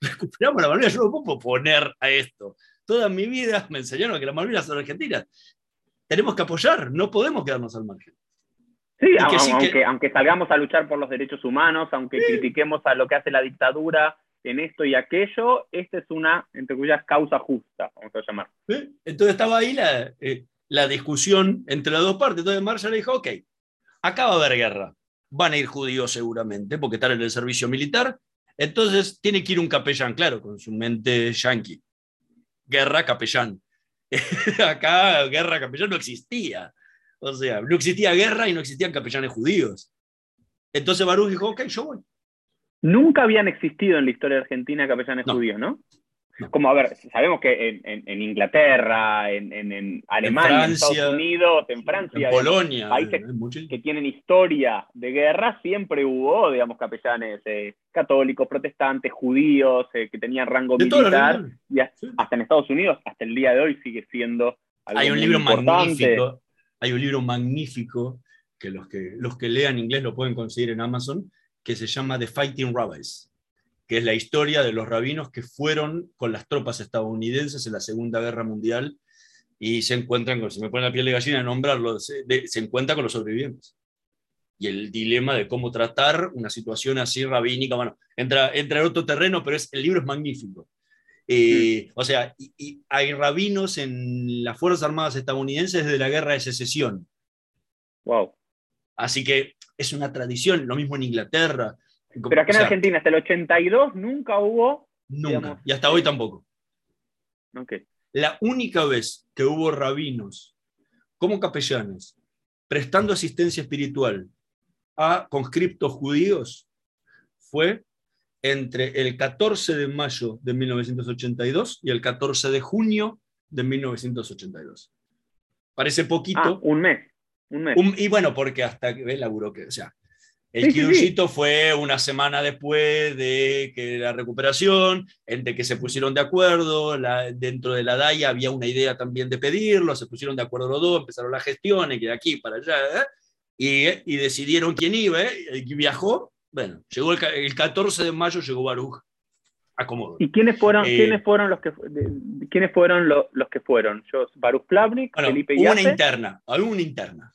Speaker 2: Recuperamos la Malvinas, yo no puedo poner a esto. Toda mi vida me enseñaron que las Malvinas son argentinas tenemos que apoyar, no podemos quedarnos al margen.
Speaker 1: Sí, aunque, aunque, salgamos a luchar por los derechos humanos, aunque critiquemos a lo que hace la dictadura en esto y aquello, esta es una, entre cuyas, causa justa, vamos a llamar.
Speaker 2: Entonces estaba ahí la, eh, la, discusión entre las dos partes. Entonces Marshall dijo, ok, acá va a haber guerra. Van a ir judíos seguramente, porque están en el servicio militar. Entonces tiene que ir un capellán, claro, con su mente yankee. Guerra, capellán. (laughs) Acá guerra capellán no existía. O sea, no existía guerra y no existían capellanes judíos. Entonces Baruch dijo, ok, yo voy.
Speaker 1: Nunca habían existido en la historia argentina capellanes judíos, ¿no? Como, a ver, sabemos que en, Inglaterra, en, Alemania, en, Estados Unidos, en Francia,
Speaker 2: en Polonia,
Speaker 1: países que tienen historia de guerra, siempre hubo, digamos, capellanes eh, católicos, protestantes, judíos, eh, que tenían rango militar. Y hasta en Estados Unidos, hasta el día de hoy, sigue siendo
Speaker 2: algo Hay un libro magnífico, hay un libro magnífico que los, que los que lean inglés lo pueden conseguir en Amazon, que se llama The Fighting Rabbis que es la historia de los rabinos que fueron con las tropas estadounidenses en la Segunda Guerra Mundial y se encuentran, con, se me pone la piel de gallina nombrarlo, se, encuentra con los sobrevivientes. Y el dilema de cómo tratar una situación así rabínica, bueno, entra, entra en otro terreno, pero es, el libro es magnífico. Eh, o sea, y, hay rabinos en las Fuerzas Armadas estadounidenses desde la Guerra de Secesión.
Speaker 1: Wow.
Speaker 2: Así que es una tradición, lo mismo en Inglaterra,
Speaker 1: pero aquí en Argentina, hasta el 82 nunca hubo.
Speaker 2: Nunca. y hasta hoy tampoco.
Speaker 1: Okay.
Speaker 2: La única vez que hubo rabinos como capellanes prestando asistencia espiritual a conscriptos judíos fue entre el 14 de mayo de 1982 y el 14 de junio de 1982. Parece poquito. Ah,
Speaker 1: un mes. Un mes.
Speaker 2: y bueno, porque hasta que ve la burocracia. O sea, el sí, fue una semana después de que la recuperación, entre que se pusieron de acuerdo, dentro de la DAIA había una idea también de pedirlo, se pusieron de acuerdo los dos, empezaron las gestiones, que de aquí para allá, ¿eh? y, decidieron quién iba, ¿eh? y viajó. Bueno, llegó el, 14 de mayo, llegó Baruch. Acomodo.
Speaker 1: ¿Y quiénes fueron, eh, ¿quiénes fueron los que quiénes fueron los, que fueron? Yo, Baruch Plavnik, Felipe
Speaker 2: Hubo una interna, una interna.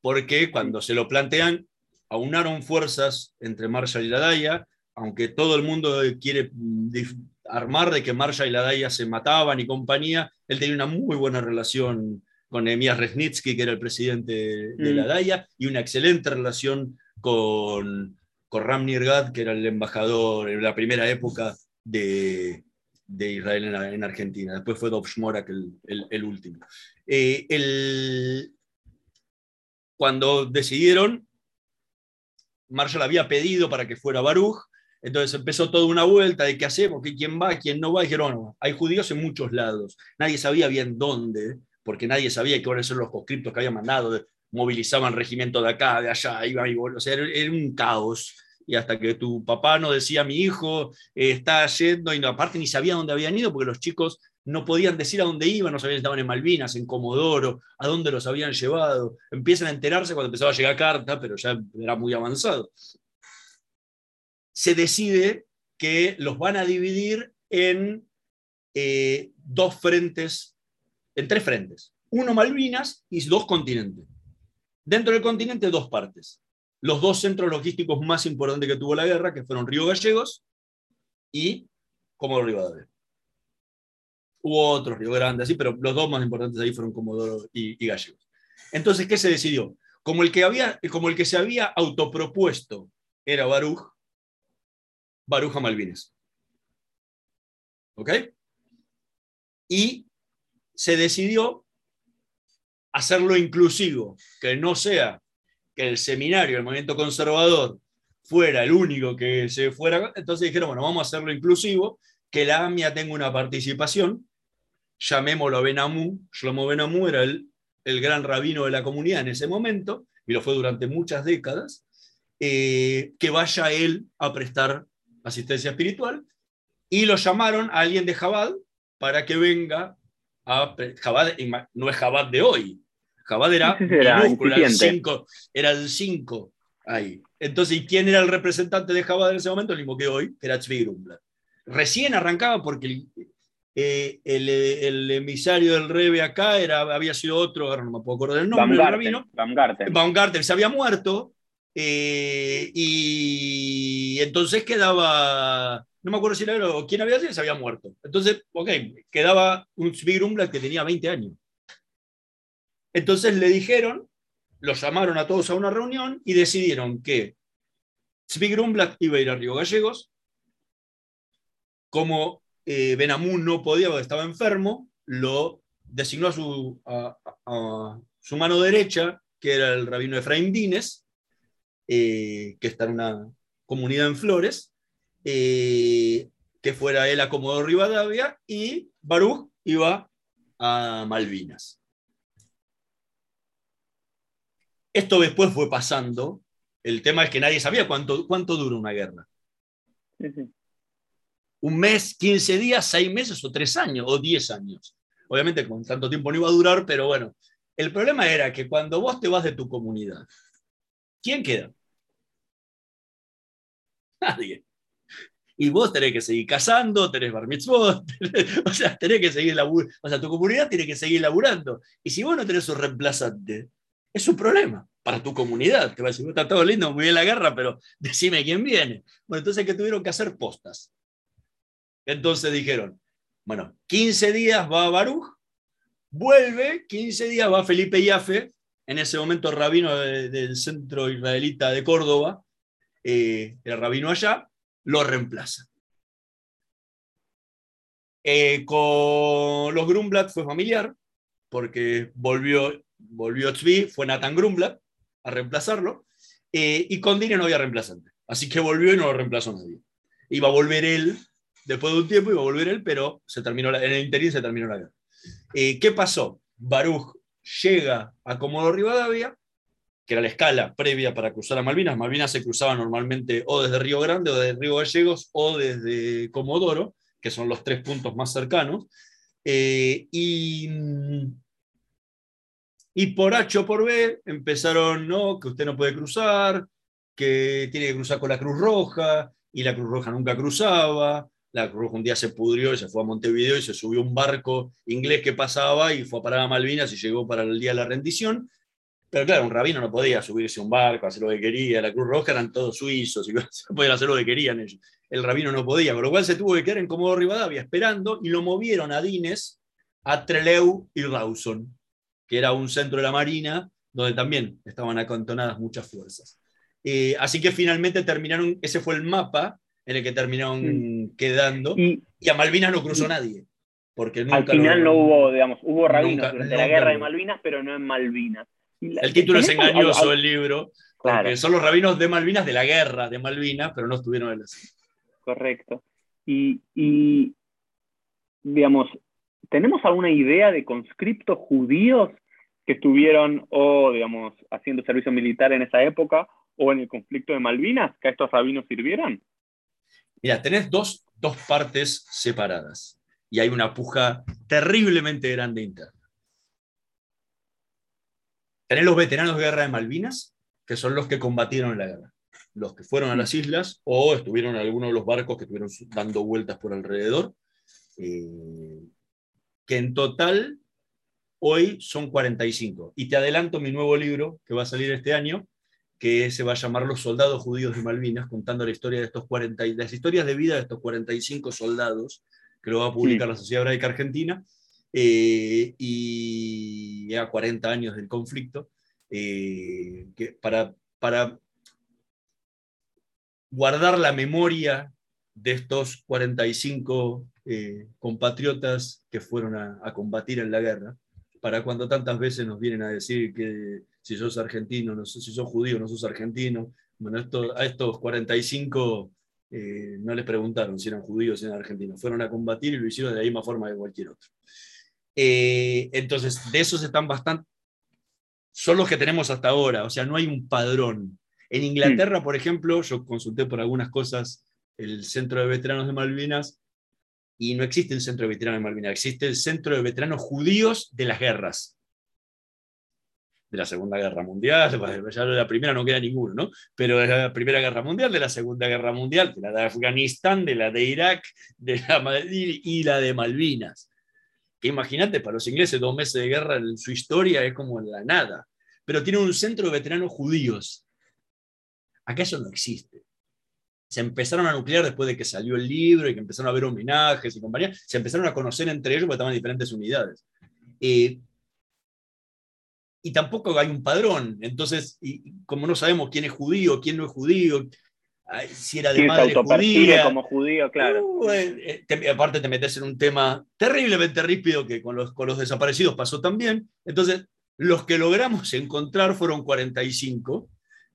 Speaker 2: Porque cuando se lo plantean, aunaron fuerzas entre Marshall y la Daya, aunque todo el mundo quiere armar de que Marshall y la Daya se mataban y compañía, él tenía una muy buena relación con Emías Resnitsky, que era el presidente de la mm. Daya, y una excelente relación con, con Ram Nirgad, que era el embajador en la primera época de, Israel en, Argentina. Después fue Dov Shmorak el, el, último. Eh, el, cuando decidieron Marshall había pedido para que fuera Baruch, entonces empezó toda una vuelta de qué hacemos, quién va, quién no va. dijeron, no, hay judíos en muchos lados. Nadie sabía bien dónde. porque nadie sabía cuáles eran los conscriptos que habían mandado, movilizaban regimientos de acá, de allá, iba y o sea, era, un caos. Y hasta que tu papá no decía, mi hijo eh, está yendo, y no, aparte ni sabía dónde habían ido, porque los chicos no podían decir a dónde iban, no sabían si estaban en Malvinas, en Comodoro, a dónde los habían llevado. Empiezan a enterarse cuando empezaba a llegar carta, pero ya era muy avanzado. Se decide que los van a dividir en eh, dos frentes, en tres frentes. Uno Malvinas y dos continentes. Dentro del continente, dos partes. Los dos centros logísticos más importantes que tuvo la guerra, que fueron Río Gallegos y Comodoro Rivadavia. Hubo otros, Río Grande, así, pero los dos más importantes ahí fueron Comodoro y, Gallegos. Entonces, ¿qué se decidió? Como el que, había, como el que se había autopropuesto era Baruch, Baruch a Malvinas. ¿Ok? Y se decidió hacerlo inclusivo, que no sea que el seminario, el movimiento conservador, fuera el único que se fuera. Entonces dijeron, bueno, vamos a hacerlo inclusivo, que la AMIA tenga una participación llamémoslo Benamú, Shlomo Benamú era el, el, gran rabino de la comunidad en ese momento, y lo fue durante muchas décadas, eh, que vaya él a prestar asistencia espiritual, y lo llamaron a alguien de Jabad para que venga a... Jabad no es Jabad de hoy, Jabad era, era, el 5, era el 5 ahí. Entonces, ¿y quién era el representante de Jabad en ese momento? El mismo que hoy, que era Tzvi Recién arrancaba porque eh, el, emisario del Rebe acá era, había sido otro, ahora no me puedo acordar del nombre,
Speaker 1: Baumgarten,
Speaker 2: Baumgarten. se había muerto, eh, y entonces quedaba, no me acuerdo si era o quién había sido, se había muerto. Entonces, ok, quedaba un Zvigrumblad que tenía 20 años. Entonces le dijeron, los llamaron a todos a una reunión y decidieron que Zvigrumblad iba a ir a Río Gallegos, como eh, no podía porque estaba enfermo, lo designó a su, mano derecha, que era el rabino Efraín Dines, eh, que está en una comunidad en Flores, eh, que fuera él a Comodoro Rivadavia, y Baruch iba a Malvinas. Esto después fue pasando. El tema es que nadie sabía cuánto, cuánto dura una guerra un mes, 15 días, 6 meses o 3 años o 10 años. Obviamente con tanto tiempo no iba a durar, pero bueno, el problema era que cuando vos te vas de tu comunidad, ¿quién queda? (laughs) Nadie. Y vos tenés que seguir casando, tenés bar mitzvot, (laughs) o sea, tenés que seguir laburando, o sea, tu comunidad tiene que seguir laburando. Y si vos no tenés un reemplazante, es un problema para tu comunidad. Te va a decir, está todo lindo, muy bien la guerra, pero decime quién viene. Bueno, entonces que tuvieron que hacer postas. Entonces dijeron, bueno, 15 días va Baruch, vuelve, 15 días va Felipe Yafe, en ese momento rabino del centro israelita de Córdoba, eh, el rabino allá, lo reemplaza. Eh, con los Grumblad fue familiar, porque volvió, volvió Tzvi, fue Nathan Grumblad a reemplazarlo, eh, y con Dine no había reemplazante. Así que volvió y no lo reemplazó nadie. Iba a volver él Después de un tiempo iba a volver él, pero se terminó en el interín se terminó la guerra. Eh, ¿Qué pasó? Baruch llega a Comodoro Rivadavia, que era la escala previa para cruzar a Malvinas. Malvinas se cruzaba normalmente o desde Río Grande o desde Río Gallegos o desde Comodoro, que son los tres puntos más cercanos. Eh, y, y por H o por B empezaron, no, que usted no puede cruzar, que tiene que cruzar con la Cruz Roja, y la Cruz Roja nunca cruzaba, la Cruz un día se pudrió y se fue a Montevideo y se subió un barco inglés que pasaba y fue a parar a Malvinas y llegó para el día de la rendición. Pero claro, un rabino no podía subirse a un barco, hacer lo que quería. La Cruz Roja eran todos suizos y (laughs) podían hacer lo que querían ellos. El rabino no podía, con lo cual se tuvo que quedar en Comodoro Rivadavia esperando y lo movieron a Dines, a Treleu y Rawson, que era un centro de la Marina donde también estaban acantonadas muchas fuerzas. Eh, así que finalmente terminaron, ese fue el mapa en el que terminaron quedando. Y, a Malvinas no cruzó nadie. Porque
Speaker 1: al final no hubo, digamos, hubo rabinos durante la guerra de Malvinas, pero no en Malvinas.
Speaker 2: el título es engañoso, el libro, porque son los rabinos de Malvinas de la guerra de Malvinas, pero no estuvieron en la
Speaker 1: Correcto. Y, y, digamos, ¿tenemos alguna idea de conscriptos judíos que estuvieron o, digamos, haciendo servicio militar en esa época o en el conflicto de Malvinas, que a estos rabinos sirvieran?
Speaker 2: Mira, tenés dos, dos partes separadas y hay una puja terriblemente grande interna. Tenés los veteranos de guerra de Malvinas, que son los que combatieron la guerra. Los que fueron a las islas o estuvieron en alguno de los barcos que estuvieron dando vueltas por alrededor. Eh, que en total hoy son 45. Y te adelanto mi nuevo libro que va a salir este año, que se va a llamar Los soldados judíos de Malvinas, contando la historia de estos 40, las historias de vida de estos 45 soldados, que lo va a publicar la Sociedad Hebraica Argentina, eh, y a 40 años del conflicto, eh, que para, para guardar la memoria de estos 45 eh, compatriotas que fueron a, combatir en la guerra, para cuando tantas veces nos vienen a decir que si sos argentino, no, si sos judío, no sos argentino. Bueno, esto, a estos 45 eh, no les preguntaron si eran judíos o si eran argentinos, fueron a combatir y lo hicieron de la misma forma que cualquier otro. Eh, entonces, de esos están bastante, son los que tenemos hasta ahora, o sea, no hay un padrón. En Inglaterra, por ejemplo, yo consulté por algunas cosas el Centro de Veteranos de Malvinas y no existe el Centro de Veteranos de Malvinas, existe el Centro de Veteranos Judíos de las Guerras. De la Segunda Guerra Mundial, (laughs) ya de la primera no queda ninguno, ¿no? Pero de la Primera Guerra Mundial, de la Segunda Guerra Mundial, de la de Afganistán, de la de Irak, de la y la de Malvinas. Que imagínate, para los ingleses dos meses de guerra en su historia es como la nada. Pero tiene un centro de veteranos judíos. Acá no existe se empezaron a nuclear después de que salió el libro y que empezaron a haber homenajes y compañía, se empezaron a conocer entre ellos porque estaban en diferentes unidades. Eh, y tampoco hay un padrón, entonces, como no sabemos quién es judío, quién no es judío, si era de madre judía.
Speaker 1: como judío, claro.
Speaker 2: Uh, eh, aparte te metes en un tema terriblemente ríspido que con los, con los desaparecidos pasó también. Entonces, los que logramos encontrar fueron 45,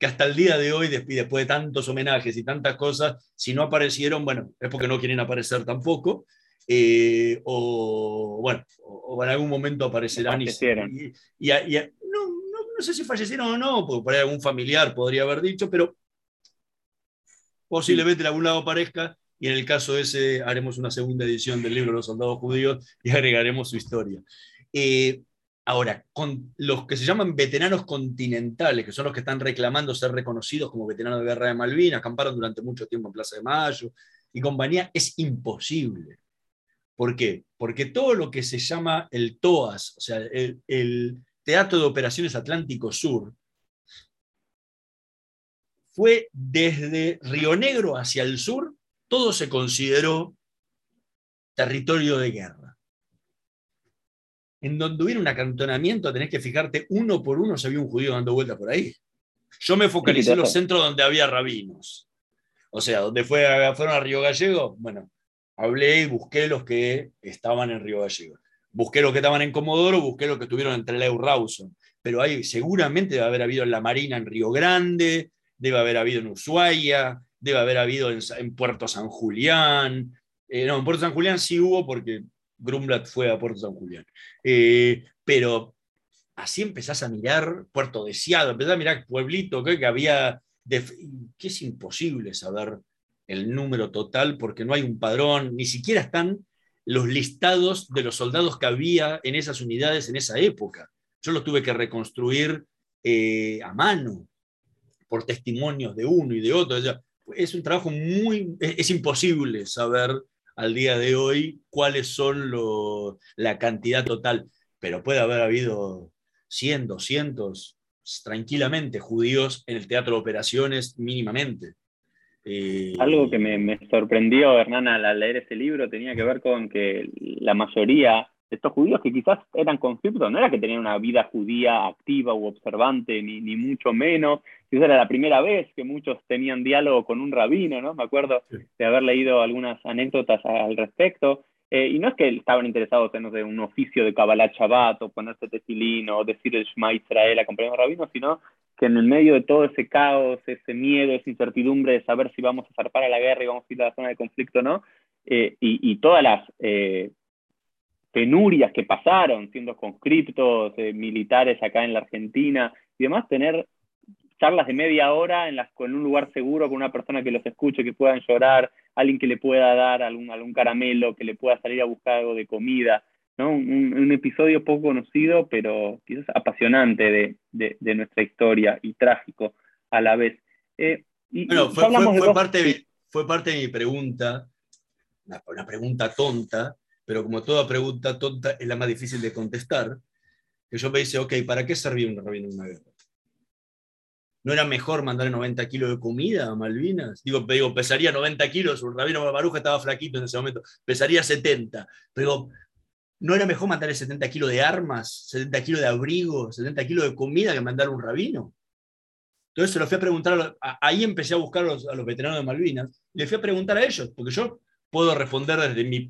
Speaker 2: que hasta el día de hoy, después de tantos homenajes y tantas cosas, si no aparecieron, bueno, es porque no quieren aparecer tampoco, eh, o bueno, o, en algún momento aparecerán y, y, no, no, sé si fallecieron o no, porque por ahí algún familiar podría haber dicho, pero posiblemente en algún lado aparezca, y en el caso ese haremos una segunda edición del libro Los soldados judíos y agregaremos su historia. Eh, Ahora, con los que se llaman veteranos continentales, que son los que están reclamando ser reconocidos como veteranos de guerra de Malvinas, acamparon durante mucho tiempo en Plaza de Mayo y compañía, es imposible. ¿Por qué? Porque todo lo que se llama el TOAS, o sea, el, el Teatro de Operaciones Atlántico Sur, fue desde Río Negro hacia el sur, todo se consideró territorio de guerra en donde hubiera un acantonamiento, tenés que fijarte uno por uno si había un judío dando vueltas por ahí. Yo me focalicé en los centros donde había rabinos. O sea, donde fue, fueron a Río Gallego, bueno, hablé y busqué los que estaban en Río Gallego. Busqué los que estaban en Comodoro, busqué los que estuvieron en Trelew Rawson. Pero ahí seguramente debe haber habido en La Marina en Río Grande, debe haber habido en Ushuaia, debe haber habido en, Puerto San Julián. Eh, no, en Puerto San Julián sí hubo porque Grumblat fue a Puerto San Julián. Eh, pero así empezás a mirar Puerto Deseado, empezás a mirar Pueblito, que, había, que es imposible saber el número total porque no hay un padrón, ni siquiera están los listados de los soldados que había en esas unidades en esa época. Yo los tuve que reconstruir eh, a mano por testimonios de uno y de otro. es un trabajo muy, es imposible saber al día de hoy cuáles son la cantidad total, pero puede haber habido 100, 200, tranquilamente, judíos en el teatro de operaciones mínimamente.
Speaker 1: Eh, Algo que me, me, sorprendió, Hernán, al leer ese libro tenía que ver con que la mayoría estos judíos que quizás eran conscriptos, no era que tenían una vida judía activa u observante, ni, ni mucho menos, quizás era la primera vez que muchos tenían diálogo con un rabino, ¿no? Me acuerdo de haber leído algunas anécdotas al respecto, eh, y no es que estaban interesados en un oficio de Kabbalah Shabbat o ponerse tefilín o decir el Shema Israel acompañado de rabinos, sino que en el medio de todo ese caos, ese miedo, esa incertidumbre de saber si vamos a zarpar a la guerra y vamos a ir a la zona de conflicto o no, eh, y, todas las eh, penurias que pasaron siendo conscriptos eh, militares acá en la Argentina y demás, tener charlas de media hora en las con un lugar seguro con una persona que los escuche, que puedan llorar, alguien que le pueda dar algún, algún caramelo, que le pueda salir a buscar algo de comida, ¿no? Un, episodio poco conocido, pero quizás apasionante de, nuestra historia y trágico a la vez.
Speaker 2: Eh, y, bueno, fue, parte, fue parte de mi pregunta, una pregunta tonta, pero como toda pregunta tonta es la más difícil de contestar, que yo me dice, ok, ¿para qué servía un rabino en una guerra? ¿No era mejor mandar 90 kilos de comida a Malvinas? Digo, digo pesaría 90 kilos, un rabino Baruja estaba flaquito en ese momento, pesaría 70, pero ¿no era mejor mandar 70 kilos de armas, 70 kilos de abrigo, 70 kilos de comida que mandar un rabino? Entonces se lo fui a preguntar, ahí empecé a buscar a los, a los veteranos de Malvinas, y le fui a preguntar a ellos, porque yo puedo responder desde mi,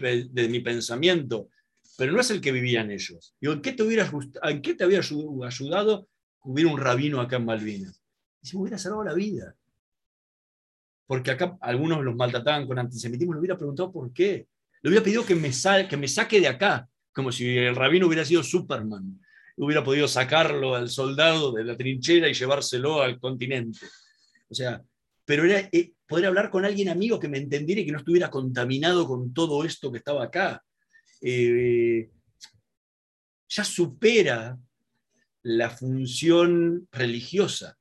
Speaker 2: mi pensamiento, pero no es el que vivían ellos. ¿en qué te, hubiera, ¿en qué te había ayudado que hubiera un rabino acá en Malvinas? Y si me hubiera salvado la vida. Porque acá algunos los maltrataban con antisemitismo, le hubiera preguntado por qué. Le hubiera pedido que me, que me saque de acá, como si el rabino hubiera sido Superman. Hubiera podido sacarlo al soldado de la trinchera y llevárselo al continente. O sea, pero era eh, poder hablar con alguien amigo que me entendiera y que no estuviera contaminado con todo esto que estaba acá. Eh, ya supera la función religiosa,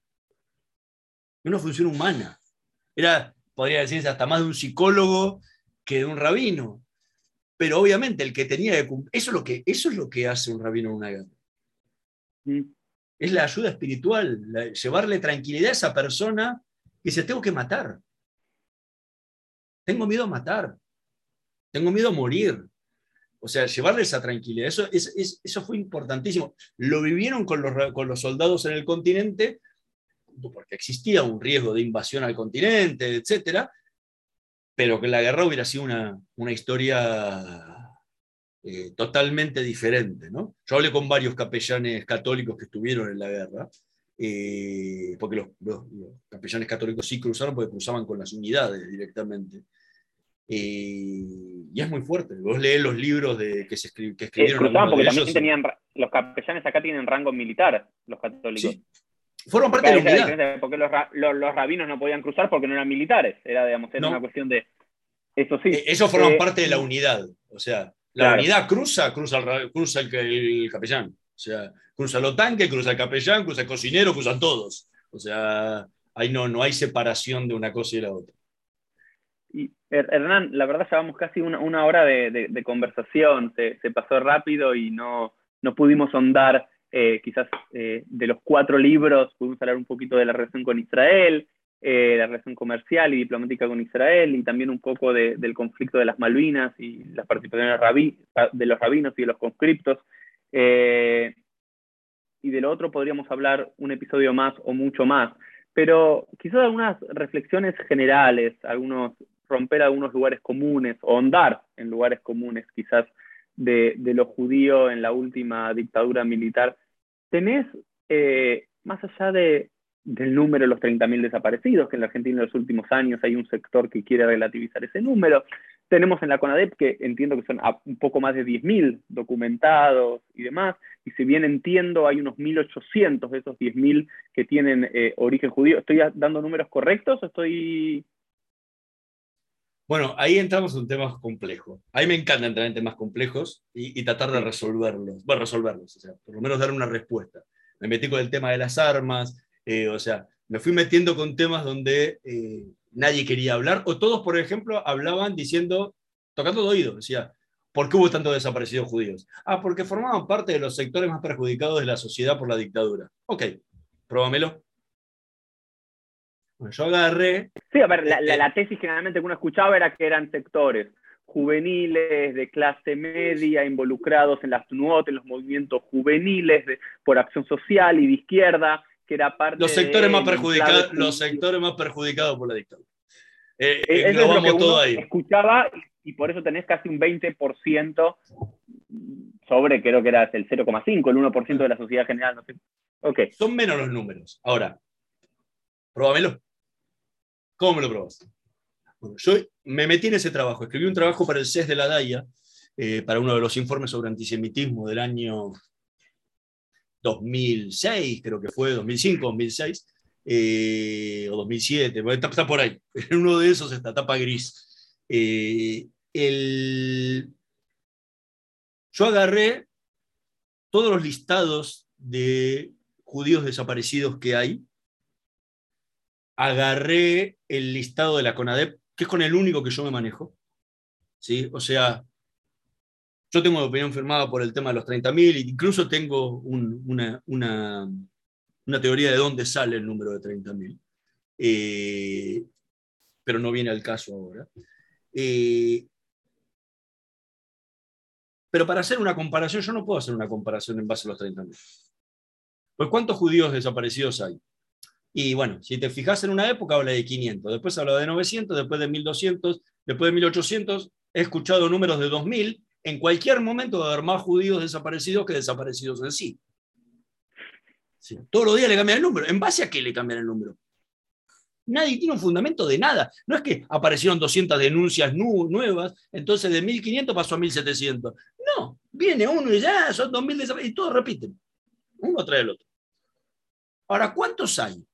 Speaker 2: una función humana. Era, podría decirse, hasta más de un psicólogo que de un rabino. Pero obviamente el que tenía que cumplir, eso es lo que, eso es lo que hace un rabino en una guerra. Mm. Es la ayuda espiritual, llevarle tranquilidad a esa persona y dice, tengo que matar. Tengo miedo a matar. Tengo miedo a morir. O sea, llevarle esa tranquilidad. Eso, fue importantísimo. Lo vivieron con los, soldados en el continente, porque existía un riesgo de invasión al continente, etc. Pero que la guerra hubiera sido una, una historia eh, totalmente diferente. ¿no? Yo hablé con varios capellanes católicos que estuvieron en la guerra eh, porque los, capellanes católicos sí cruzaron porque cruzaban con las unidades directamente. Eh, y es muy fuerte. Vos lees los libros de, que, se que escribieron.
Speaker 1: cruzaban porque también tenían, los capellanes acá tienen rango militar, los católicos. Sí.
Speaker 2: Fueron parte de la unidad.
Speaker 1: Porque los, los, rabinos no podían cruzar porque no eran militares. Era, digamos, era una cuestión de. Eso sí. Eh,
Speaker 2: eso forman parte de la unidad. O sea, la unidad cruza, cruza, el, cruza el capellán. O sea, cruza los tanques, cruza el capellán, cruza el cocinero, cruzan todos. O sea, ahí no, no hay separación de una cosa y la otra.
Speaker 1: Y, Hernán, la verdad llevamos casi una, hora de, conversación, se, pasó rápido y no, no pudimos ahondar eh, quizás eh, de los cuatro libros, pudimos hablar un poquito de la relación con Israel, eh, la relación comercial y diplomática con Israel y también un poco del conflicto de las Malvinas y las participaciones de los rabinos y de los conscriptos. Eh, y de lo otro podríamos hablar un episodio más o mucho más. Pero quizás algunas reflexiones generales, algunos romper algunos lugares comunes o ahondar en lugares comunes quizás de, de lo judío en la última dictadura militar. ¿Tenés, eh, más allá de, del número de los 30.000 desaparecidos, que en la Argentina en los últimos años hay un sector que quiere relativizar ese número, tenemos en la CONADEP, que entiendo que son un poco más de 10.000 documentados y demás, y si bien entiendo, hay unos 1.800 de esos 10.000 que tienen eh, origen judío. ¿Estoy dando números correctos o estoy...?
Speaker 2: Bueno, ahí entramos en temas complejos. A mí me encanta entrar en temas complejos y, tratar de resolverlos. Bueno, resolverlos, o sea, por lo menos dar una respuesta. Me metí con el tema de las armas, eh, o sea, me fui metiendo con temas donde... Eh, nadie quería hablar, o todos, por ejemplo, hablaban diciendo, tocando de oído, decía, ¿por qué hubo tantos desaparecidos judíos? Ah, porque formaban parte de los sectores más perjudicados de la sociedad por la dictadura. Ok, próbamelo. Bueno, yo agarré...
Speaker 1: Sí, a ver, la, la, tesis generalmente que uno escuchaba era que eran sectores juveniles, de clase media, involucrados en las TNUOT, en los movimientos juveniles por acción social y de izquierda, que era parte
Speaker 2: los sectores más perjudicados los sectores más perjudicados por la dictadura eh, eh es lo que todo ahí.
Speaker 1: escuchaba y por eso tenés casi un 20% sobre creo que era el 0,5 el 1% de la sociedad general no sé. okay.
Speaker 2: son menos los números ahora pruébamelo ¿cómo me lo probas? Bueno, yo me metí en ese trabajo escribí un trabajo para el CES de la DAIA eh, para uno de los informes sobre antisemitismo del año 2006, creo que fue, 2005, 2006, eh, o 2007, está, por ahí. (laughs) En uno de esos está tapa gris. Eh, yo agarré todos los listados de judíos desaparecidos que hay, agarré el listado de la CONADEP, que es con el único que yo me manejo. ¿sí? O sea, yo tengo opinión firmada por el tema de los 30.000, incluso tengo una, teoría de dónde sale el número de 30.000, eh, pero no viene al caso ahora. Eh, pero para hacer una comparación, yo no puedo hacer una comparación en base a los 30.000. Pues ¿cuántos judíos desaparecidos hay? Y bueno, si te fijas en una época habla de 500, después habla de 900, después de 1200, después de 1800, he escuchado números de 2000, en cualquier momento va a haber más judíos desaparecidos que desaparecidos en sí. Todos los días le cambian el número. ¿En base a qué le cambian el número? Nadie tiene un fundamento de nada. No es que aparecieron 200 denuncias nuevas, entonces de 1500 pasó a 1700. No, viene uno y ya son 2000 desaparecidos y todos repiten. Uno trae el otro. Ahora, ¿cuántos hay?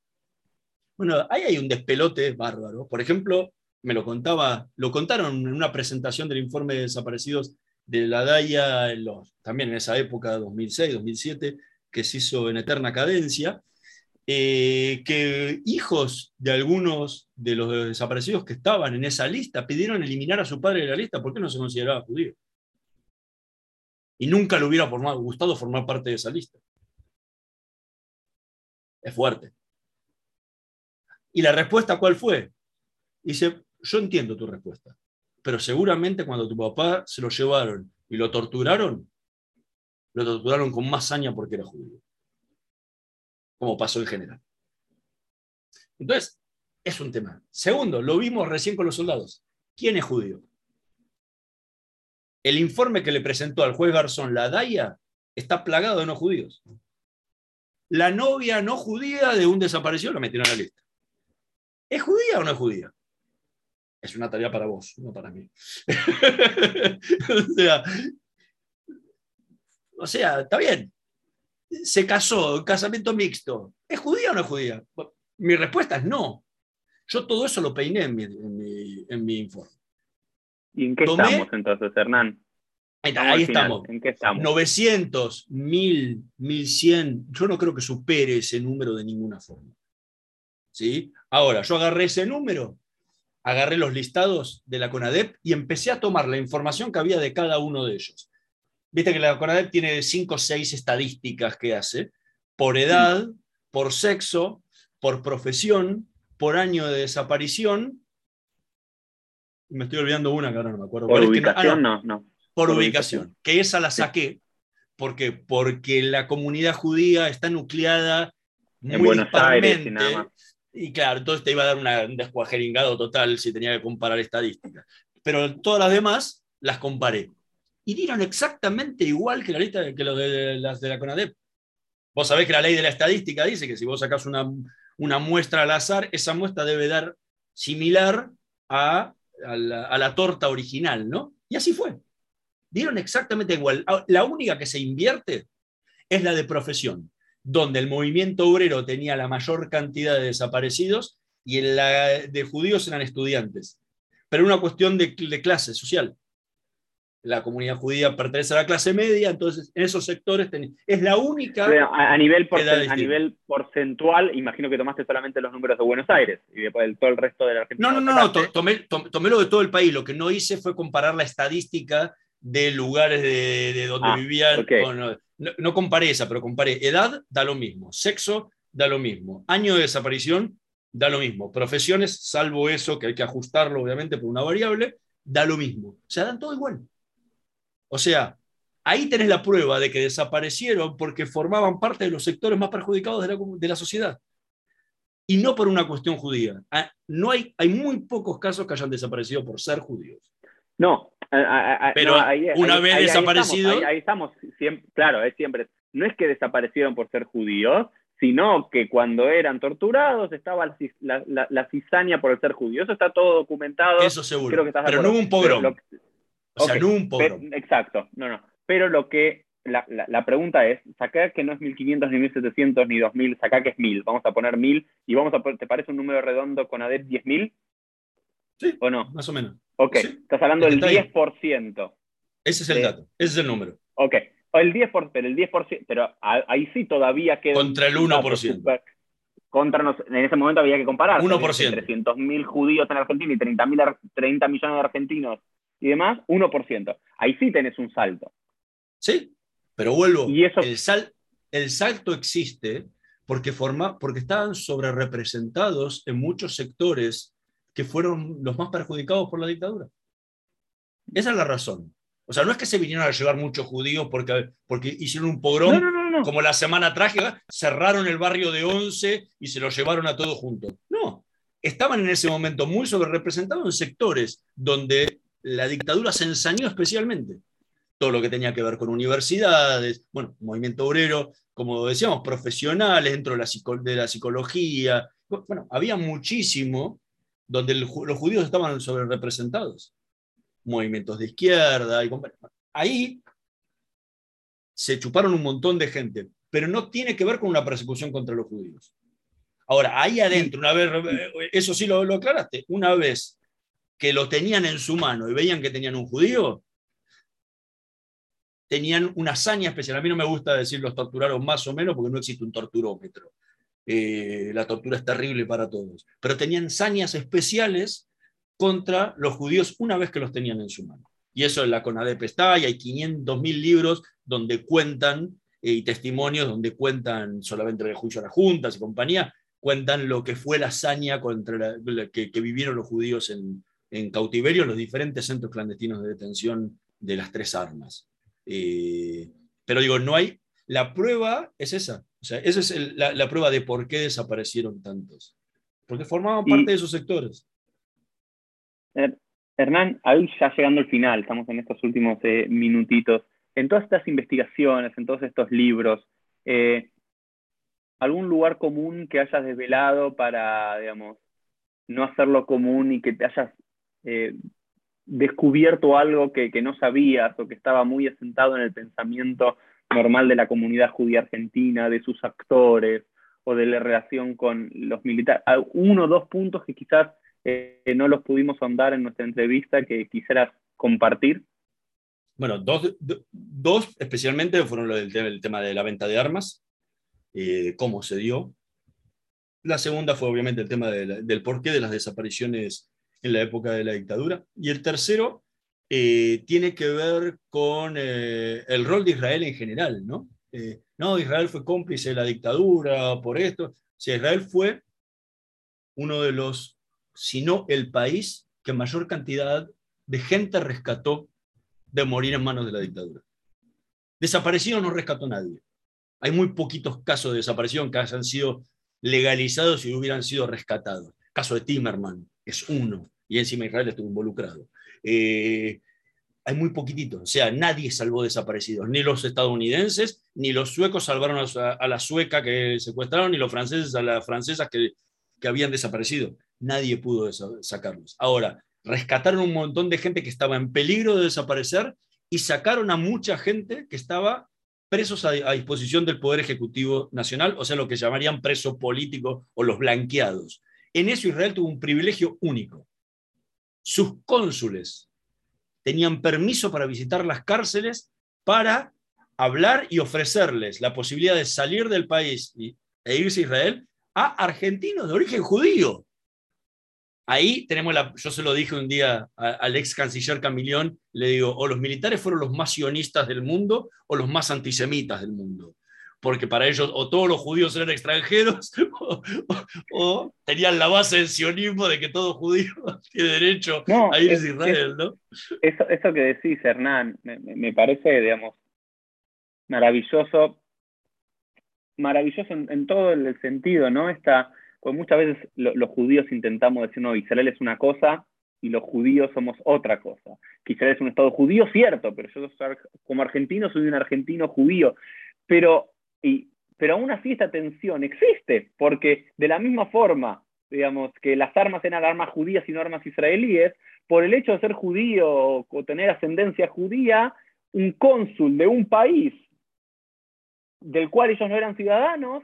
Speaker 2: Bueno, ahí hay un despelote bárbaro. Por ejemplo, me lo contaba, lo contaron en una presentación del informe de desaparecidos de la DAIA, también en esa época, 2006, 2007, que se hizo en eterna cadencia, eh, que hijos de algunos de los desaparecidos que estaban en esa lista pidieron eliminar a su padre de la lista porque no se consideraba judío. Y nunca le hubiera gustado formar parte de esa lista. Es fuerte. ¿Y la respuesta cuál fue? Dice, yo entiendo tu respuesta, pero seguramente cuando tu papá se lo llevaron y lo torturaron, lo torturaron con más saña porque era judío, como pasó en general. Entonces, es un tema. Segundo, lo vimos recién con los soldados. ¿Quién es judío? El informe que le presentó al juez Garzón la DAIA está plagado de no judíos. La novia no judía de un desaparecido la metieron en la lista. ¿Es judía o no es judía? Es una tarea para vos, no para mí. (laughs) o, sea, está bien. Se casó, casamiento mixto. ¿Es judía o no es judía? Mi respuesta es no. Yo todo eso lo peiné en mi, informe.
Speaker 1: ¿Y en qué estamos entonces, Hernán?
Speaker 2: Ahí, estamos. ¿En qué estamos? 900, 1000, 1100. Yo no creo que supere ese número de ninguna forma. ¿Sí? Ahora, yo agarré ese número agarré los listados de la CONADEP y empecé a tomar la información que había de cada uno de ellos. Viste que la CONADEP tiene cinco o seis estadísticas que hace, por edad, por sexo, por profesión, por año de desaparición. Me estoy olvidando una que ahora no me acuerdo.
Speaker 1: Por ubicación, ah, no. no,
Speaker 2: Por, ubicación, que esa la saqué. porque Porque la comunidad judía está nucleada
Speaker 1: en Buenos Aires y nada más
Speaker 2: y claro, entonces te iba a dar un descuajeringado total si tenía que comparar estadísticas. Pero todas las demás las comparé. Y dieron exactamente igual que la lista que de, las de la CONADEP. Vos sabés que la ley de la estadística dice que si vos sacás una, una muestra al azar, esa muestra debe dar similar a, la, a la torta original, ¿no? Y así fue. Dieron exactamente igual. La única que se invierte es la de profesión donde el movimiento obrero tenía la mayor cantidad de desaparecidos y en la de judíos eran estudiantes. Pero una cuestión de, clase social. La comunidad judía pertenece a la clase media, entonces en esos sectores es la única.
Speaker 1: a, nivel a nivel porcentual, imagino que tomaste solamente los números de Buenos Aires y después todo el resto de la Argentina.
Speaker 2: No, no, no, tomé, lo de todo el país. Lo que no hice fue comparar la estadística de lugares de, donde ah, vivían. No, comparé esa, pero comparé edad, da lo mismo. Sexo, da lo mismo. Año de desaparición, da lo mismo. Profesiones, salvo eso, que hay que ajustarlo obviamente por una variable, da lo mismo. O sea, dan todo igual. O sea, ahí tenés la prueba de que desaparecieron porque formaban parte de los sectores más perjudicados de la, de la sociedad. Y no por una cuestión judía. Ah, no hay, hay muy pocos casos que hayan desaparecido por ser judíos.
Speaker 1: No,
Speaker 2: pero una vez desaparecido.
Speaker 1: Ahí estamos, claro, es siempre. No es que desaparecieron por ser judíos, sino que cuando eran torturados estaba la, cizaña por el ser judío. Eso está todo documentado.
Speaker 2: Eso seguro. pero no hubo un pogrom. O sea, no un pogrom.
Speaker 1: exacto, no, no. Pero lo que, la, la, pregunta es, saca que no es 1500 ni 1700 ni 2000, saca que es 1000. Vamos a poner 1000 y vamos a, ¿te parece un número redondo con ADEP 10.000?
Speaker 2: Sí, ¿O no? más o menos.
Speaker 1: Ok, estás hablando del 10%.
Speaker 2: Ese es el dato, ese es el número.
Speaker 1: Ok, el 10%, pero el 10%, pero ahí sí todavía queda...
Speaker 2: Contra el 1%.
Speaker 1: contra en ese momento había que comparar.
Speaker 2: 1%.
Speaker 1: 300.000 judíos en Argentina y 30, 30 millones de argentinos y demás, 1%. Ahí sí tenés un salto.
Speaker 2: Sí, pero vuelvo. el, sal, el salto existe porque, forma, porque estaban sobre representados en muchos sectores que fueron los más perjudicados por la dictadura. Esa es la razón. O sea, no es que se vinieron a llevar muchos judíos porque, porque hicieron un pogrom como la Semana Trágica, cerraron el barrio de Once y se lo llevaron a todos juntos. No, estaban en ese momento muy sobrerepresentados en sectores donde la dictadura se ensañó especialmente. Todo lo que tenía que ver con universidades, bueno, movimiento obrero, como decíamos, profesionales dentro de la, de la psicología. Bueno, había muchísimo donde los judíos estaban sobrerepresentados movimientos de izquierda. Y, ahí se chuparon un montón de gente, pero no tiene que ver con una persecución contra los judíos. Ahora, ahí adentro, una vez, eso sí lo, lo aclaraste, una vez que lo tenían en su mano y veían que tenían un judío, tenían una hazaña especial. A mí no me gusta decir los torturaron más o menos porque no existe un torturómetro. Eh, la tortura es terrible para todos. Pero tenían sañas especiales contra los judíos una vez que los tenían en su mano. Y eso en la CONADEP está, y hay 500.000 libros donde cuentan, eh, y testimonios donde cuentan solamente el juicio a las juntas y compañía, cuentan lo que fue la hazaña contra que, vivieron los judíos en, cautiverio en los diferentes centros clandestinos de detención de las tres armas. Eh, pero digo, no hay, la prueba es esa, o sea, esa es la, prueba de por qué desaparecieron tantos, porque formaban parte de esos sectores.
Speaker 1: Hernán, ahí ya llegando al final, estamos en estos últimos eh, minutitos, en todas estas investigaciones, en todos estos libros, eh, ¿algún lugar común que hayas desvelado para, digamos, no hacerlo común y que te hayas eh, descubierto algo que, no sabías o que estaba muy asentado en el pensamiento normal de la comunidad judía argentina, de sus actores o de la relación con los militares? Uno o dos puntos que quizás eh, no los pudimos ahondar en nuestra entrevista que quisieras compartir?
Speaker 2: Bueno, dos, dos especialmente fueron el, tema de la venta de armas, eh, cómo se dio. La segunda fue obviamente el tema del porqué de las desapariciones en la época de la dictadura. Y el tercero eh, tiene que ver con el rol de Israel en general, ¿no? no, Israel fue cómplice de la dictadura por esto. Si Israel fue uno de los sino el país que mayor cantidad de gente rescató de morir en manos de la dictadura. Desaparecido no rescató nadie. Hay muy poquitos casos de desaparición que hayan sido legalizados y hubieran sido rescatados. caso de Timerman es uno, y encima Israel estuvo involucrado. Eh, hay muy poquititos, o sea, nadie salvó desaparecidos, ni los estadounidenses, ni los suecos salvaron a, la sueca que secuestraron, ni los franceses a las francesas que, que habían desaparecido nadie pudo sacarlos. Ahora, rescataron un montón de gente que estaba en peligro de desaparecer y sacaron a mucha gente que estaba presos a, disposición del Poder Ejecutivo Nacional, o sea, lo que llamarían preso político o los blanqueados. En eso Israel tuvo un privilegio único. Sus cónsules tenían permiso para visitar las cárceles para hablar y ofrecerles la posibilidad de salir del país e irse a Israel a argentinos de origen judío. Ahí tenemos la, yo se lo dije un día al ex canciller Camilión, le digo, o los militares fueron los más sionistas del mundo o los más antisemitas del mundo. Porque para ellos o todos los judíos eran extranjeros (laughs) o, tenían la base del sionismo de que todo judío (laughs) tiene derecho a irse a Israel, ¿no?
Speaker 1: Eso, eso que decís, Hernán, me, parece, digamos, maravilloso, maravilloso en, en, todo el sentido, ¿no? Esta, pues muchas veces los judíos intentamos decir, no, Israel es una cosa y los judíos somos otra cosa. Que Israel es un Estado judío, cierto, pero yo como argentino soy un argentino judío. Pero, pero aún así esta tensión existe, porque de la misma forma digamos, que las armas eran armas judías y no armas israelíes, por el hecho de ser judío o tener ascendencia judía, un cónsul de un país del cual ellos no eran ciudadanos,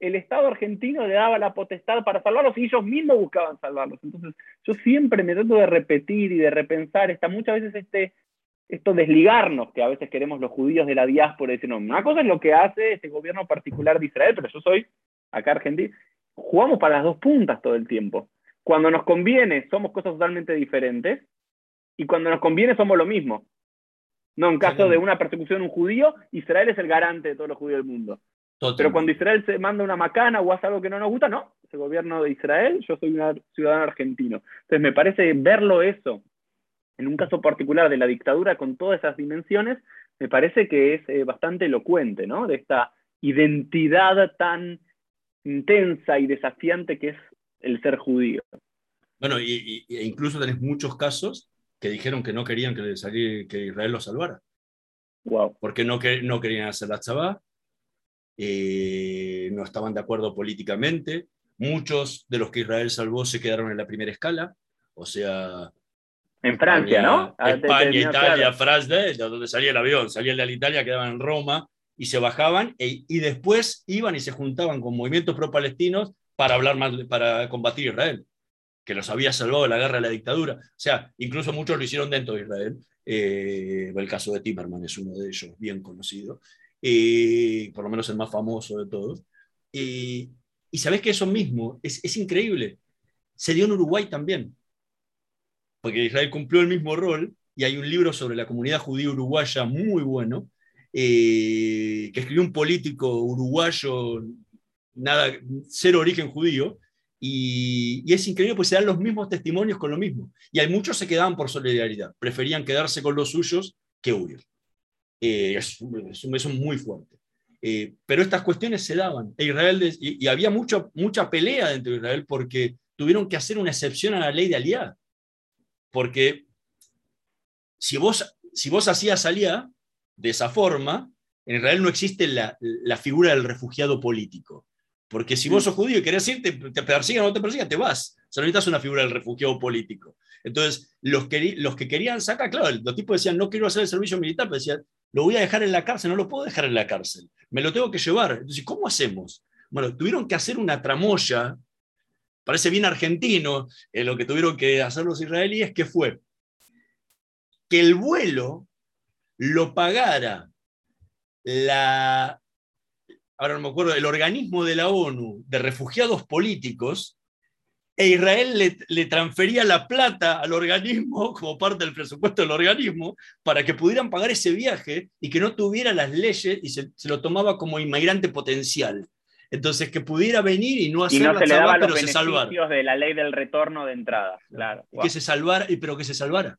Speaker 1: el Estado argentino le daba la potestad para salvarlos y ellos mismos buscaban salvarlos. Entonces, yo siempre me trato de repetir y de repensar, está muchas veces este, esto desligarnos que a veces queremos los judíos de la diáspora y decir, no, una cosa es lo que hace este gobierno particular de Israel, pero yo soy acá argentino. Jugamos para las dos puntas todo el tiempo. Cuando nos conviene somos cosas totalmente diferentes y cuando nos conviene somos lo mismo. No, en caso de una persecución de un judío, Israel es el garante de todos los judíos del mundo. Pero cuando Israel se manda una macana o hace algo que no nos gusta, no, es el gobierno de Israel, yo soy un ciudadano argentino. Entonces me parece verlo eso, en un caso particular de la dictadura con todas esas dimensiones, me parece que es eh, bastante elocuente, ¿no? De esta identidad tan intensa y desafiante que es el ser judío.
Speaker 2: Bueno, y, e incluso tenés muchos casos que dijeron que no querían que, que Israel los salvara.
Speaker 1: Wow.
Speaker 2: Porque no, que, no querían hacer la chabá, eh, no estaban de acuerdo políticamente. Muchos de los que Israel salvó se quedaron en la primera escala, o sea...
Speaker 1: En Francia, ¿no?
Speaker 2: España, Italia, Francia, de donde salía el avión, salía el de Italia, quedaban en Roma y se bajaban e, y después iban y se juntaban con movimientos pro-palestinos para, hablar más, para combatir Israel, que los había salvado de la guerra de la dictadura. O sea, incluso muchos lo hicieron dentro de Israel. Eh, el caso de Timerman es uno de ellos, bien conocido por lo menos el más famoso de todos. y sabes que eso mismo es, es, increíble. Se dio en Uruguay también, porque Israel cumplió el mismo rol y hay un libro sobre la comunidad judía uruguaya muy bueno, eh, que escribió un político uruguayo, nada, cero origen judío, y, es increíble porque se dan los mismos testimonios con lo mismo. Y hay muchos se quedaban por solidaridad, preferían quedarse con los suyos que huir. Eh, es, un beso muy fuerte. Eh, pero estas cuestiones se daban. E Israel y, había mucha, mucha pelea dentro de Israel porque tuvieron que hacer una excepción a la ley de aliá. Porque si vos, si vos hacías aliá de esa forma, en Israel no existe la, la figura del refugiado político. Porque si vos sos judío y querés irte, te persiguen o no te persigan, te vas. O sea, necesitas una figura del refugiado político. Entonces, los que, los que querían sacar, claro, los tipos decían, no quiero hacer el servicio militar, pero decían, lo voy a dejar en la cárcel, no lo puedo dejar en la cárcel, me lo tengo que llevar. Entonces, ¿cómo hacemos? Bueno, tuvieron que hacer una tramoya, parece bien argentino, eh, lo que tuvieron que hacer los israelíes, que fue que el vuelo lo pagara la, ahora no me acuerdo, el organismo de la ONU de refugiados políticos, e Israel le, transfería la plata al organismo (laughs) como parte del presupuesto del organismo para que pudieran pagar ese viaje y que no tuviera las leyes y se, lo tomaba como inmigrante potencial. Entonces, que pudiera venir y no hacer
Speaker 1: la
Speaker 2: se
Speaker 1: pero se salvara. de la ley del retorno de entrada, claro.
Speaker 2: Que se salvara, pero que se salvara.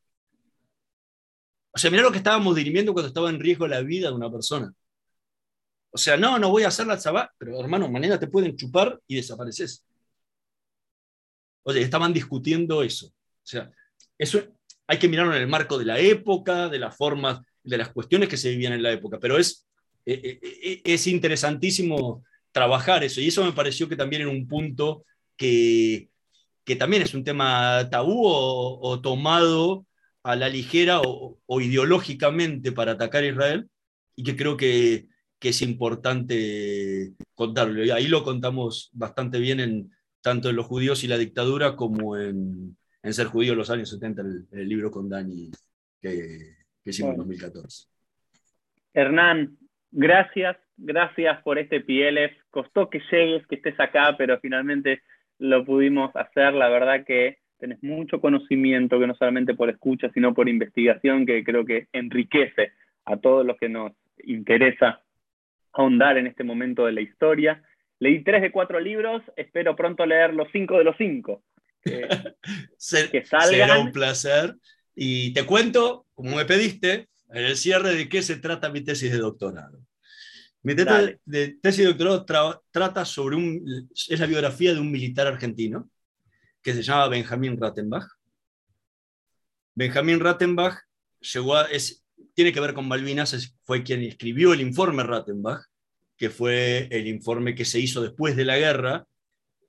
Speaker 2: O sea, mira lo que estábamos dirimiendo cuando estaba en riesgo la vida de una persona. O sea, no, no voy a hacer la tzabá, pero hermano, mañana te pueden chupar y desapareces. Oye, estaban discutiendo eso. O sea, eso hay que mirarlo en el marco de la época, de las formas, de las cuestiones que se vivían en la época, pero es, eh, eh, eh, es interesantísimo trabajar eso. Y eso me pareció que también era un punto que, que también es un tema tabú o, tomado a la ligera o, ideológicamente para atacar a Israel y que creo que, que es importante contarlo. Y ahí lo contamos bastante bien en, tanto en los judíos y la dictadura como en, en Ser judío en los años 70, el, libro con Dani que, que hicimos en 2014.
Speaker 1: Hernán, gracias, gracias por este PLF. Costó que llegues, que estés acá, pero finalmente lo pudimos hacer. La verdad que tenés mucho conocimiento, que no solamente por escucha, sino por investigación, que creo que enriquece a todos los que nos interesa ahondar en este momento de la historia. Leí tres de cuatro libros, espero pronto leer los cinco de los cinco.
Speaker 2: Que, (laughs) Será un placer. Y te cuento, como me pediste, en el cierre de qué se trata mi tesis de doctorado. Mi tesis de, tesis de doctorado trata sobre un, es la biografía de un militar argentino que se llama Benjamín Rattenbach. Benjamín Rattenbach llegó es, tiene que ver con Malvinas, fue quien escribió el informe Rattenbach, que fue el informe que se hizo después de la guerra,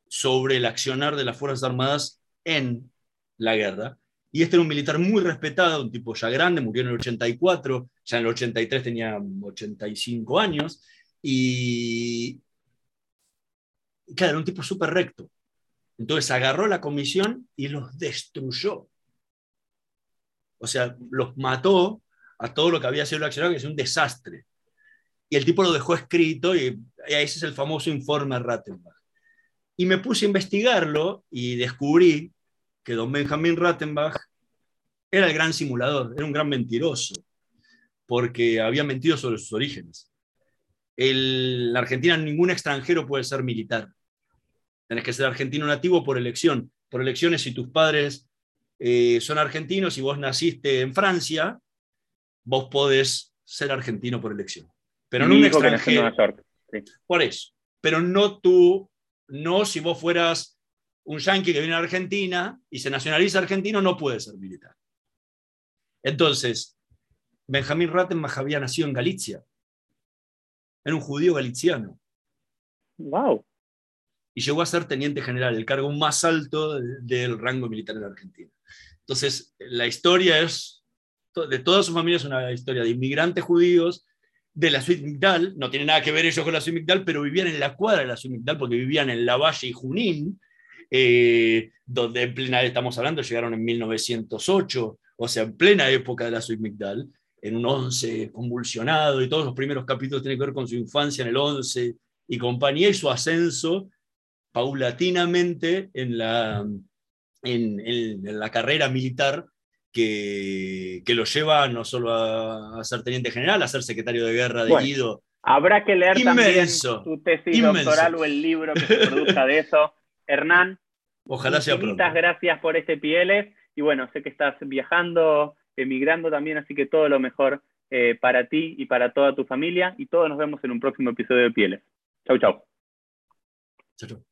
Speaker 2: sobre el accionar de las Fuerzas Armadas en la guerra. Y este era un militar muy respetado, un tipo ya grande, murió en el 84, ya en el 83 tenía 85 años, y claro, era un tipo súper recto. Entonces agarró la comisión y los destruyó. O sea, los mató a todo lo que había sido el accionario, que es un desastre. Y el tipo lo dejó escrito y, ese es el famoso informe Rattenbach. Y me puse a investigarlo y descubrí que don Benjamin Rattenbach era el gran simulador, era un gran mentiroso, porque había mentido sobre sus orígenes. en la Argentina ningún extranjero puede ser militar. Tenés que ser argentino nativo por elección. Por elecciones, si tus padres eh, son argentinos y vos naciste en Francia, vos podés ser argentino por elección. Pero no un extranjero. Por eso. Pero no tú, no si vos fueras un yanqui que viene a Argentina y se nacionaliza argentino, no puede ser militar. Entonces, Benjamín Rattenbach había nacido en Galicia. Era un judío galiciano.
Speaker 1: Wow.
Speaker 2: Y llegó a ser teniente general, el cargo más alto del rango militar en Argentina. Entonces, la historia es, de toda su familia es una historia de inmigrantes judíos de la Suite Migdal, no tiene nada que ver ellos con la Suite Migdal, pero vivían en la cuadra de la Suite Migdal porque vivían en La Valle y Junín, eh, donde en plena, estamos hablando, llegaron en 1908, o sea, en plena época de la Suite Migdal, en un 11 convulsionado, y todos los primeros capítulos tienen que ver con su infancia en el 11 y compañía, y su ascenso paulatinamente en la, en la carrera militar que, lo lleva no solo a, ser teniente general, a ser secretario de guerra de Guido.
Speaker 1: Habrá que leer también su tesis doctoral o el libro que se produzca de eso. Hernán,
Speaker 2: ojalá sea pronto.
Speaker 1: Muchas gracias por este Pieles. Y bueno, sé que estás viajando, emigrando también, así que todo lo mejor eh, para ti y para toda tu familia. Y todos nos vemos en un próximo episodio de Pieles. Chau, chau. Chau, chau.